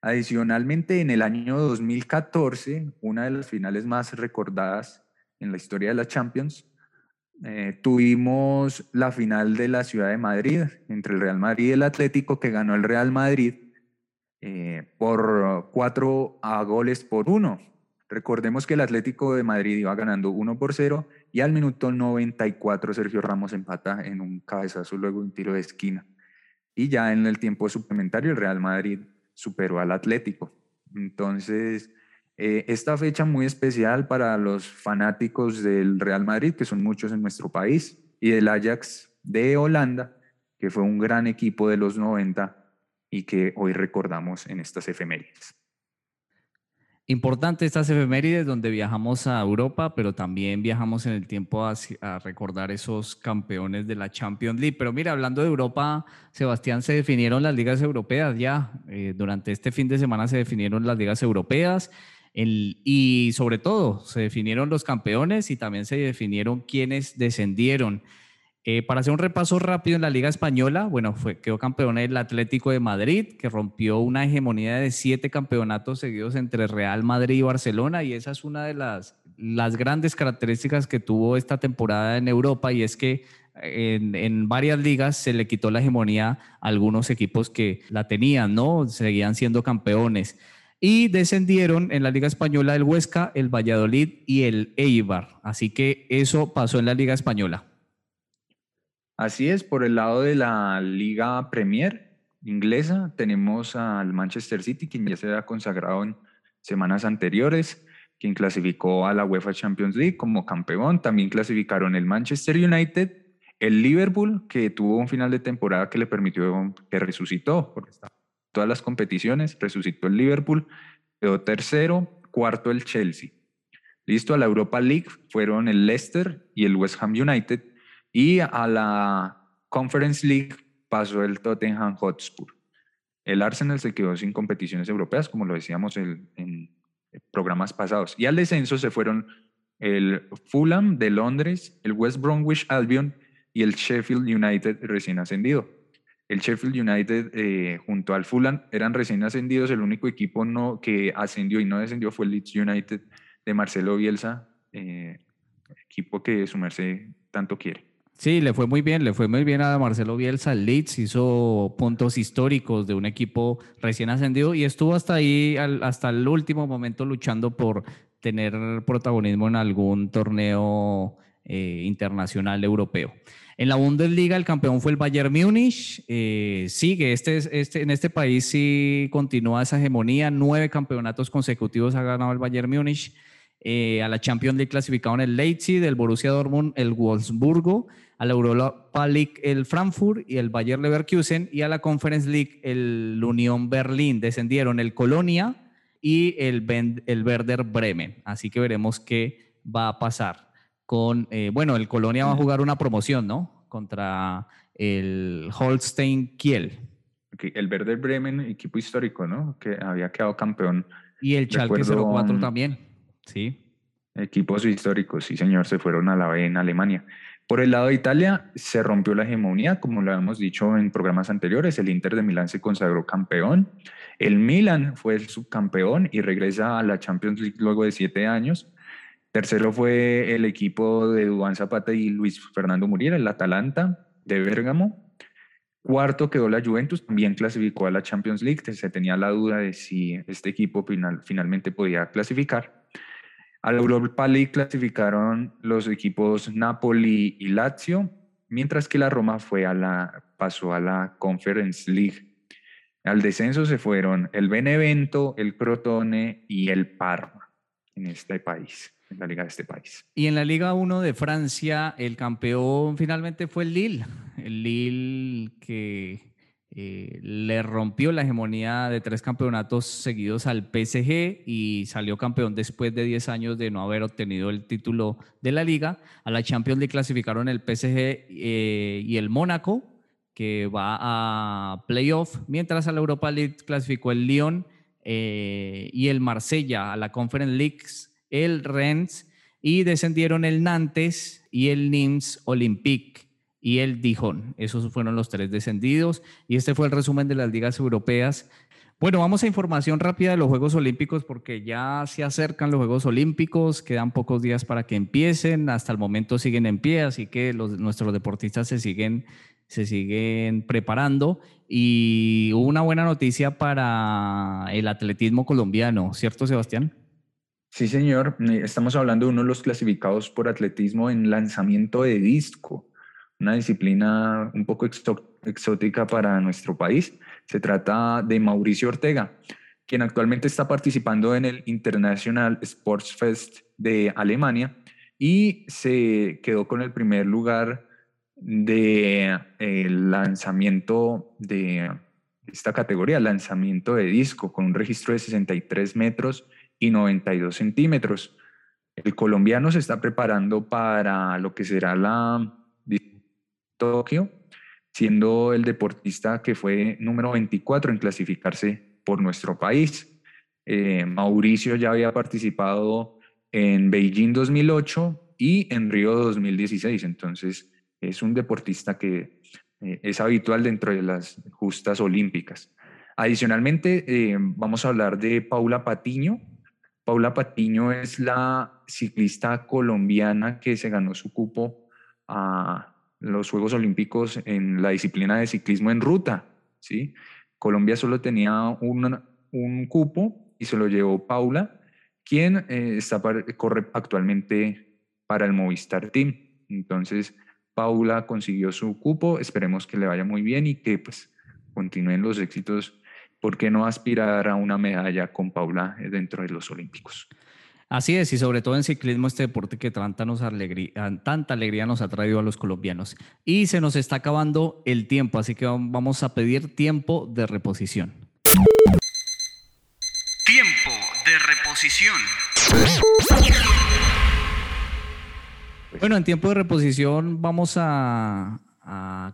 Adicionalmente, en el año 2014, una de las finales más recordadas en la historia de la Champions, eh, tuvimos la final de la ciudad de Madrid entre el Real Madrid y el Atlético, que ganó el Real Madrid eh, por cuatro a goles por uno. Recordemos que el Atlético de Madrid iba ganando 1 por 0 y al minuto 94 Sergio Ramos empata en un cabezazo, luego un tiro de esquina. Y ya en el tiempo suplementario el Real Madrid superó al Atlético. Entonces, eh, esta fecha muy especial para los fanáticos del Real Madrid, que son muchos en nuestro país, y del Ajax de Holanda, que fue un gran equipo de los 90 y que hoy recordamos en estas efemérides. Importante estas efemérides donde viajamos a Europa, pero también viajamos en el tiempo a, recordar esos campeones de la Champions League. Pero mira, hablando de Europa, Sebastián, se definieron las ligas europeas ya. Eh, durante este fin de semana se definieron las ligas europeas y sobre todo se definieron los campeones y también se definieron quienes descendieron. Eh, para hacer un repaso rápido en la Liga Española, bueno, fue, quedó campeón el Atlético de Madrid, que rompió una hegemonía de siete campeonatos seguidos entre Real Madrid y Barcelona, y esa es una de las, las grandes características que tuvo esta temporada en Europa, y es que en, en, varias ligas se le quitó la hegemonía a algunos equipos que la tenían, ¿no? Seguían siendo campeones. Y descendieron en la Liga Española el Huesca, el Valladolid y el Eibar. Así que eso pasó en la Liga Española. Así es, por el lado de la Liga Premier inglesa tenemos al Manchester City, quien ya se ha consagrado en semanas anteriores, quien clasificó a la UEFA Champions League como campeón. También clasificaron el Manchester United, el Liverpool, que tuvo un final de temporada que le permitió, que resucitó, porque todas las competiciones, resucitó el Liverpool, quedó tercero, cuarto el Chelsea. Listo, a la Europa League fueron el Leicester y el West Ham United y a la Conference League pasó el Tottenham Hotspur. El Arsenal se quedó sin competiciones europeas, como lo decíamos en programas pasados. Y al descenso se fueron el Fulham de Londres, el West Bromwich Albion y el Sheffield United recién ascendido. El Sheffield United eh, junto al Fulham eran recién ascendidos. El único equipo no, que ascendió y no descendió fue el Leeds United de Marcelo Bielsa, eh, equipo que su merced tanto quiere. Sí, le fue muy bien, le fue muy bien a Marcelo Bielsa. El Leeds hizo puntos históricos de un equipo recién ascendido y estuvo hasta ahí, hasta el último momento luchando por tener protagonismo en algún torneo eh, internacional europeo. En la Bundesliga el campeón fue el Bayern Múnich. Eh, sigue, este, este, en este país sí continúa esa hegemonía. Nueve campeonatos consecutivos ha ganado el Bayern Múnich. Eh, a la Champions League clasificado en el Leipzig, del Borussia Dortmund el Wolfsburgo, a la Europa League el Frankfurt y el Bayern Leverkusen y a la Conference League el Unión Berlín. Descendieron el Colonia y el, el Werder Bremen. Así que veremos qué va a pasar con, eh, bueno, el Colonia va a jugar una promoción, ¿no? Contra el Holstein Kiel. El Werder Bremen, equipo histórico, ¿no? Que había quedado campeón. Y el Schalke 04 también, sí. Equipos históricos, sí señor, se fueron a la B en Alemania. Por el lado de Italia, se rompió la hegemonía, como lo habíamos dicho en programas anteriores, el Inter de Milán se consagró campeón, el Milan fue el subcampeón y regresa a la Champions League luego de siete años. Tercero fue el equipo de Duván Zapata y Luis Fernando Muriel, el Atalanta de Bérgamo. Cuarto quedó la Juventus, también clasificó a la Champions League, se tenía la duda de si este equipo final, finalmente podía clasificar. A la Europa League clasificaron los equipos Napoli y Lazio, mientras que la Roma fue a la, pasó a la Conference League. Al descenso se fueron el Benevento, el Crotone y el Parma en este país, en la liga de este país. Y en la Liga 1 de Francia, el campeón finalmente fue el Lille. El Lille que eh, le rompió la hegemonía de tres campeonatos seguidos al PSG y salió campeón después de 10 años de no haber obtenido el título de la liga. A la Champions le clasificaron el PSG eh, y el Mónaco que va a playoff, mientras a la Europa League clasificó el Lyon eh, y el Marsella, a la Conference League el Rennes y descendieron el Nantes y el Nims Olympique y el Dijon. Esos fueron los tres descendidos y este fue el resumen de las ligas europeas. Bueno, vamos a información rápida de los Juegos Olímpicos porque ya se acercan los Juegos Olímpicos, quedan pocos días para que empiecen, hasta el momento siguen en pie, así que los, nuestros deportistas se siguen se siguen preparando y una buena noticia para el atletismo colombiano, ¿cierto Sebastián? Sí, señor. Estamos hablando de uno de los clasificados por atletismo en lanzamiento de disco, una disciplina un poco exótica para nuestro país. Se trata de Mauricio Ortega, quien actualmente está participando en el International Sports Fest de Alemania y se quedó con el primer lugar de eh, lanzamiento de esta categoría, lanzamiento de disco, con un registro de 63 metros y 92 centímetros. El colombiano se está preparando para lo que será la Tokio, siendo el deportista que fue número 24 en clasificarse por nuestro país. Eh, Mauricio ya había participado en Beijing 2008 y en Río 2016, entonces es un deportista que eh, es habitual dentro de las justas olímpicas. Adicionalmente, eh, vamos a hablar de Paula Patiño. Paula Patiño es la ciclista colombiana que se ganó su cupo a los Juegos Olímpicos en la disciplina de ciclismo en ruta. ¿sí? Colombia solo tenía un, un cupo y se lo llevó Paula, quien eh, está corre actualmente para el Movistar Team. Entonces, Paula consiguió su cupo, esperemos que le vaya muy bien y que pues continúen los éxitos. ¿Por qué no aspirar a una medalla con Paula dentro de los Olímpicos? Así es, y sobre todo en ciclismo, este deporte que tanta, nos alegría, tanta alegría nos ha traído a los colombianos. Y se nos está acabando el tiempo, así que vamos a pedir tiempo de reposición. Tiempo de reposición. Bueno, en tiempo de reposición vamos a,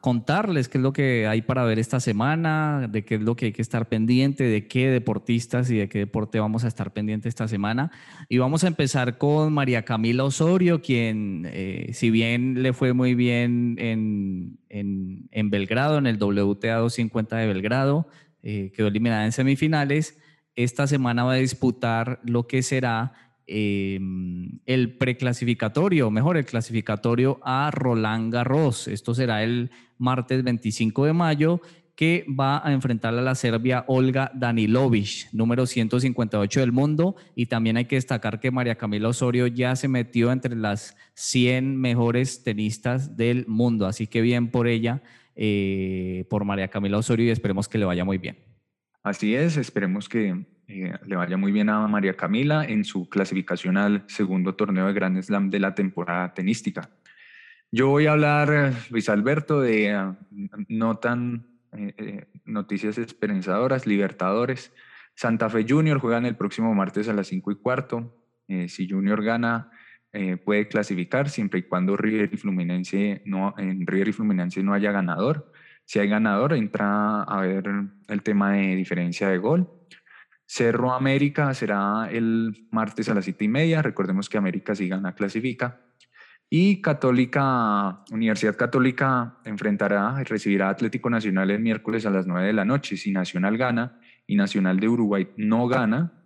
contarles qué es lo que hay para ver esta semana, de qué es lo que hay que estar pendiente, de qué deportistas y de qué deporte vamos a estar pendiente esta semana. Y vamos a empezar con María Camila Osorio, quien, eh, si bien le fue muy bien en, en, Belgrado, en el WTA 250 de Belgrado, eh, quedó eliminada en semifinales, esta semana va a disputar lo que será Em, el preclasificatorio, mejor, el clasificatorio a Roland Garros. Esto será el martes 25 de mayo, que va a enfrentar a la serbia Olga Danilovic, número 158 del mundo. Y también hay que destacar que María Camila Osorio ya se metió entre las 100 mejores tenistas del mundo. Así que bien por ella, eh, por María Camila Osorio y esperemos que le vaya muy bien. Así es, esperemos que eh, le vaya muy bien a María Camila en su clasificación al segundo torneo de Grand Slam de la temporada tenística. Yo voy a hablar, Luis Alberto, de uh, no tan eh, eh, noticias esperanzadoras, Libertadores. Santa Fe Junior juegan el próximo martes a las 5 y cuarto. si Junior gana, puede clasificar siempre y cuando River y Fluminense no, en River y Fluminense no haya ganador. Si hay ganador, entra a ver el tema de diferencia de gol. Cerro América será el martes a las siete y media. Recordemos que América si gana clasifica. Y Católica, Universidad Católica enfrentará, recibirá Atlético Nacional el miércoles a las 9 de la noche. Si Nacional gana y Nacional de Uruguay no gana,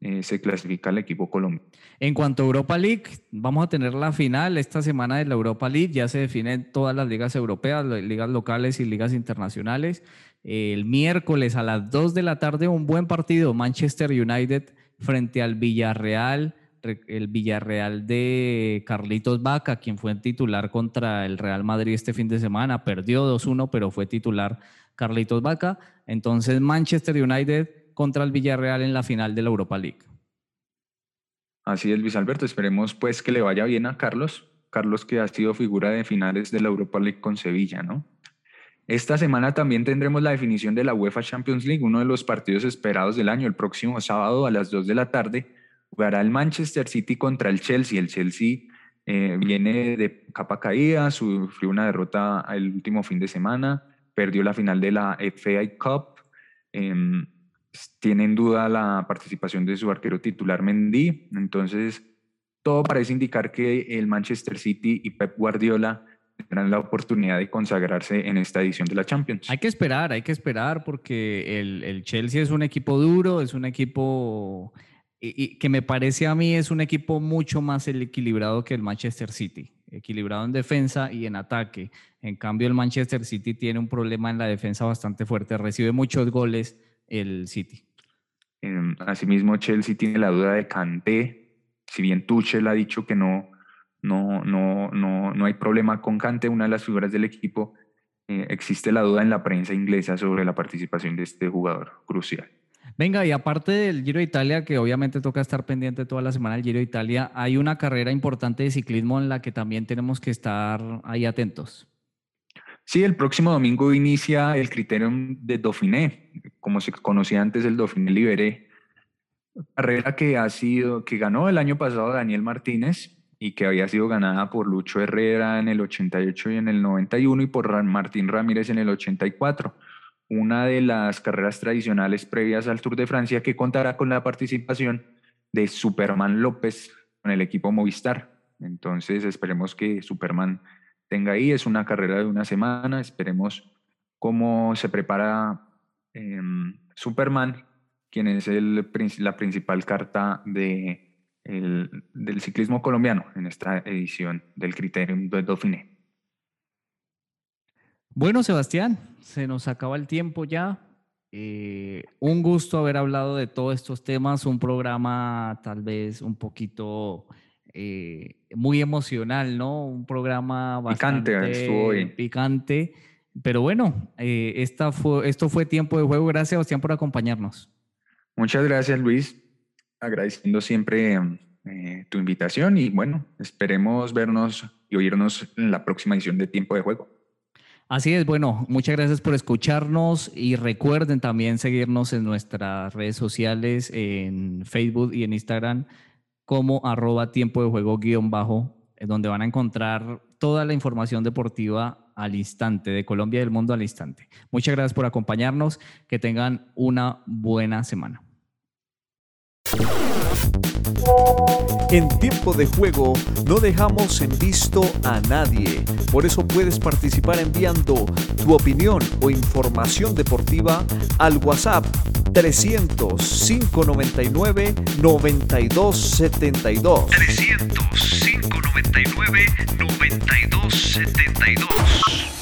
eh, se clasifica el equipo Colombia. En cuanto a Europa League, vamos a tener la final esta semana de la Europa League. Ya se definen todas las ligas europeas, ligas locales y ligas internacionales el miércoles a las 2 de la tarde un buen partido, Manchester United frente al Villarreal, el Villarreal de Carlitos Vaca, quien fue titular contra el Real Madrid este fin de semana, perdió 2-1, pero fue titular Carlitos Vaca. Entonces Manchester United contra el Villarreal en la final de la Europa League. Así es, Luis Alberto. Esperemos pues que le vaya bien a Carlos. Carlos que ha sido figura de finales de la Europa League con Sevilla, ¿no? Esta semana también tendremos la definición de la UEFA Champions League, uno de los partidos esperados del año. El próximo sábado a las 2 de la tarde jugará el Manchester City contra el Chelsea. El Chelsea eh, viene de capa caída, sufrió una derrota el último fin de semana, perdió la final de la FA Cup. Eh, tiene en duda la participación de su arquero titular Mendy. Entonces, todo parece indicar que el Manchester City y Pep Guardiola tendrán la oportunidad de consagrarse en esta edición de la Champions. Hay que esperar, hay que esperar porque el, Chelsea es un equipo duro, es un equipo y, que me parece a mí es un equipo mucho más equilibrado que el Manchester City, equilibrado en defensa y en ataque. En cambio, el Manchester City tiene un problema en la defensa bastante fuerte, recibe muchos goles el City. Em, asimismo, Chelsea tiene la duda de Kanté, si bien Tuchel ha dicho que no no, no, no, no hay problema con Cante, una de las figuras del equipo. Eh, existe la duda en la prensa inglesa sobre la participación de este jugador crucial. Venga, y aparte del Giro de Italia, que obviamente toca estar pendiente toda la semana del Giro de Italia, hay una carrera importante de ciclismo en la que también tenemos que estar ahí atentos. Sí, el próximo domingo inicia el criterio de Dauphiné, como se conocía antes el Dauphiné Liberé, carrera que ha sido, que ganó el año pasado Daniel Martínez y que había sido ganada por Lucho Herrera en el 88 y en el 91 y por Martín Ramírez en el 84. Una de las carreras tradicionales previas al Tour de Francia que contará con la participación de Superman López con el equipo Movistar. Entonces esperemos que Superman tenga ahí. Es una carrera de una semana. Esperemos cómo se prepara em, Superman, quien es el, la principal carta de del ciclismo colombiano en esta edición del Criterium de Dauphiné. Bueno, Sebastián, se nos acaba el tiempo ya. Eh, un gusto haber hablado de todos estos temas, un programa tal vez un poquito eh, muy emocional, ¿no? Un programa bastante picante, picante. Pero bueno, eh, esta fue, esto fue tiempo de juego. Gracias, Sebastián, por acompañarnos. Muchas gracias, Luis agradeciendo siempre eh, tu invitación y bueno, esperemos vernos y oírnos en la próxima edición de Tiempo de Juego. Así es, bueno, muchas gracias por escucharnos y recuerden también seguirnos en nuestras redes sociales, en Facebook y en Instagram como arroba tiempo de juego guion bajo, donde van a encontrar toda la información deportiva al instante, de Colombia y del mundo al instante. Muchas gracias por acompañarnos, que tengan una buena semana. En tiempo de juego no dejamos en visto a nadie, por eso puedes participar enviando tu opinión o información deportiva al WhatsApp 300 599 9272. 300 599 9272.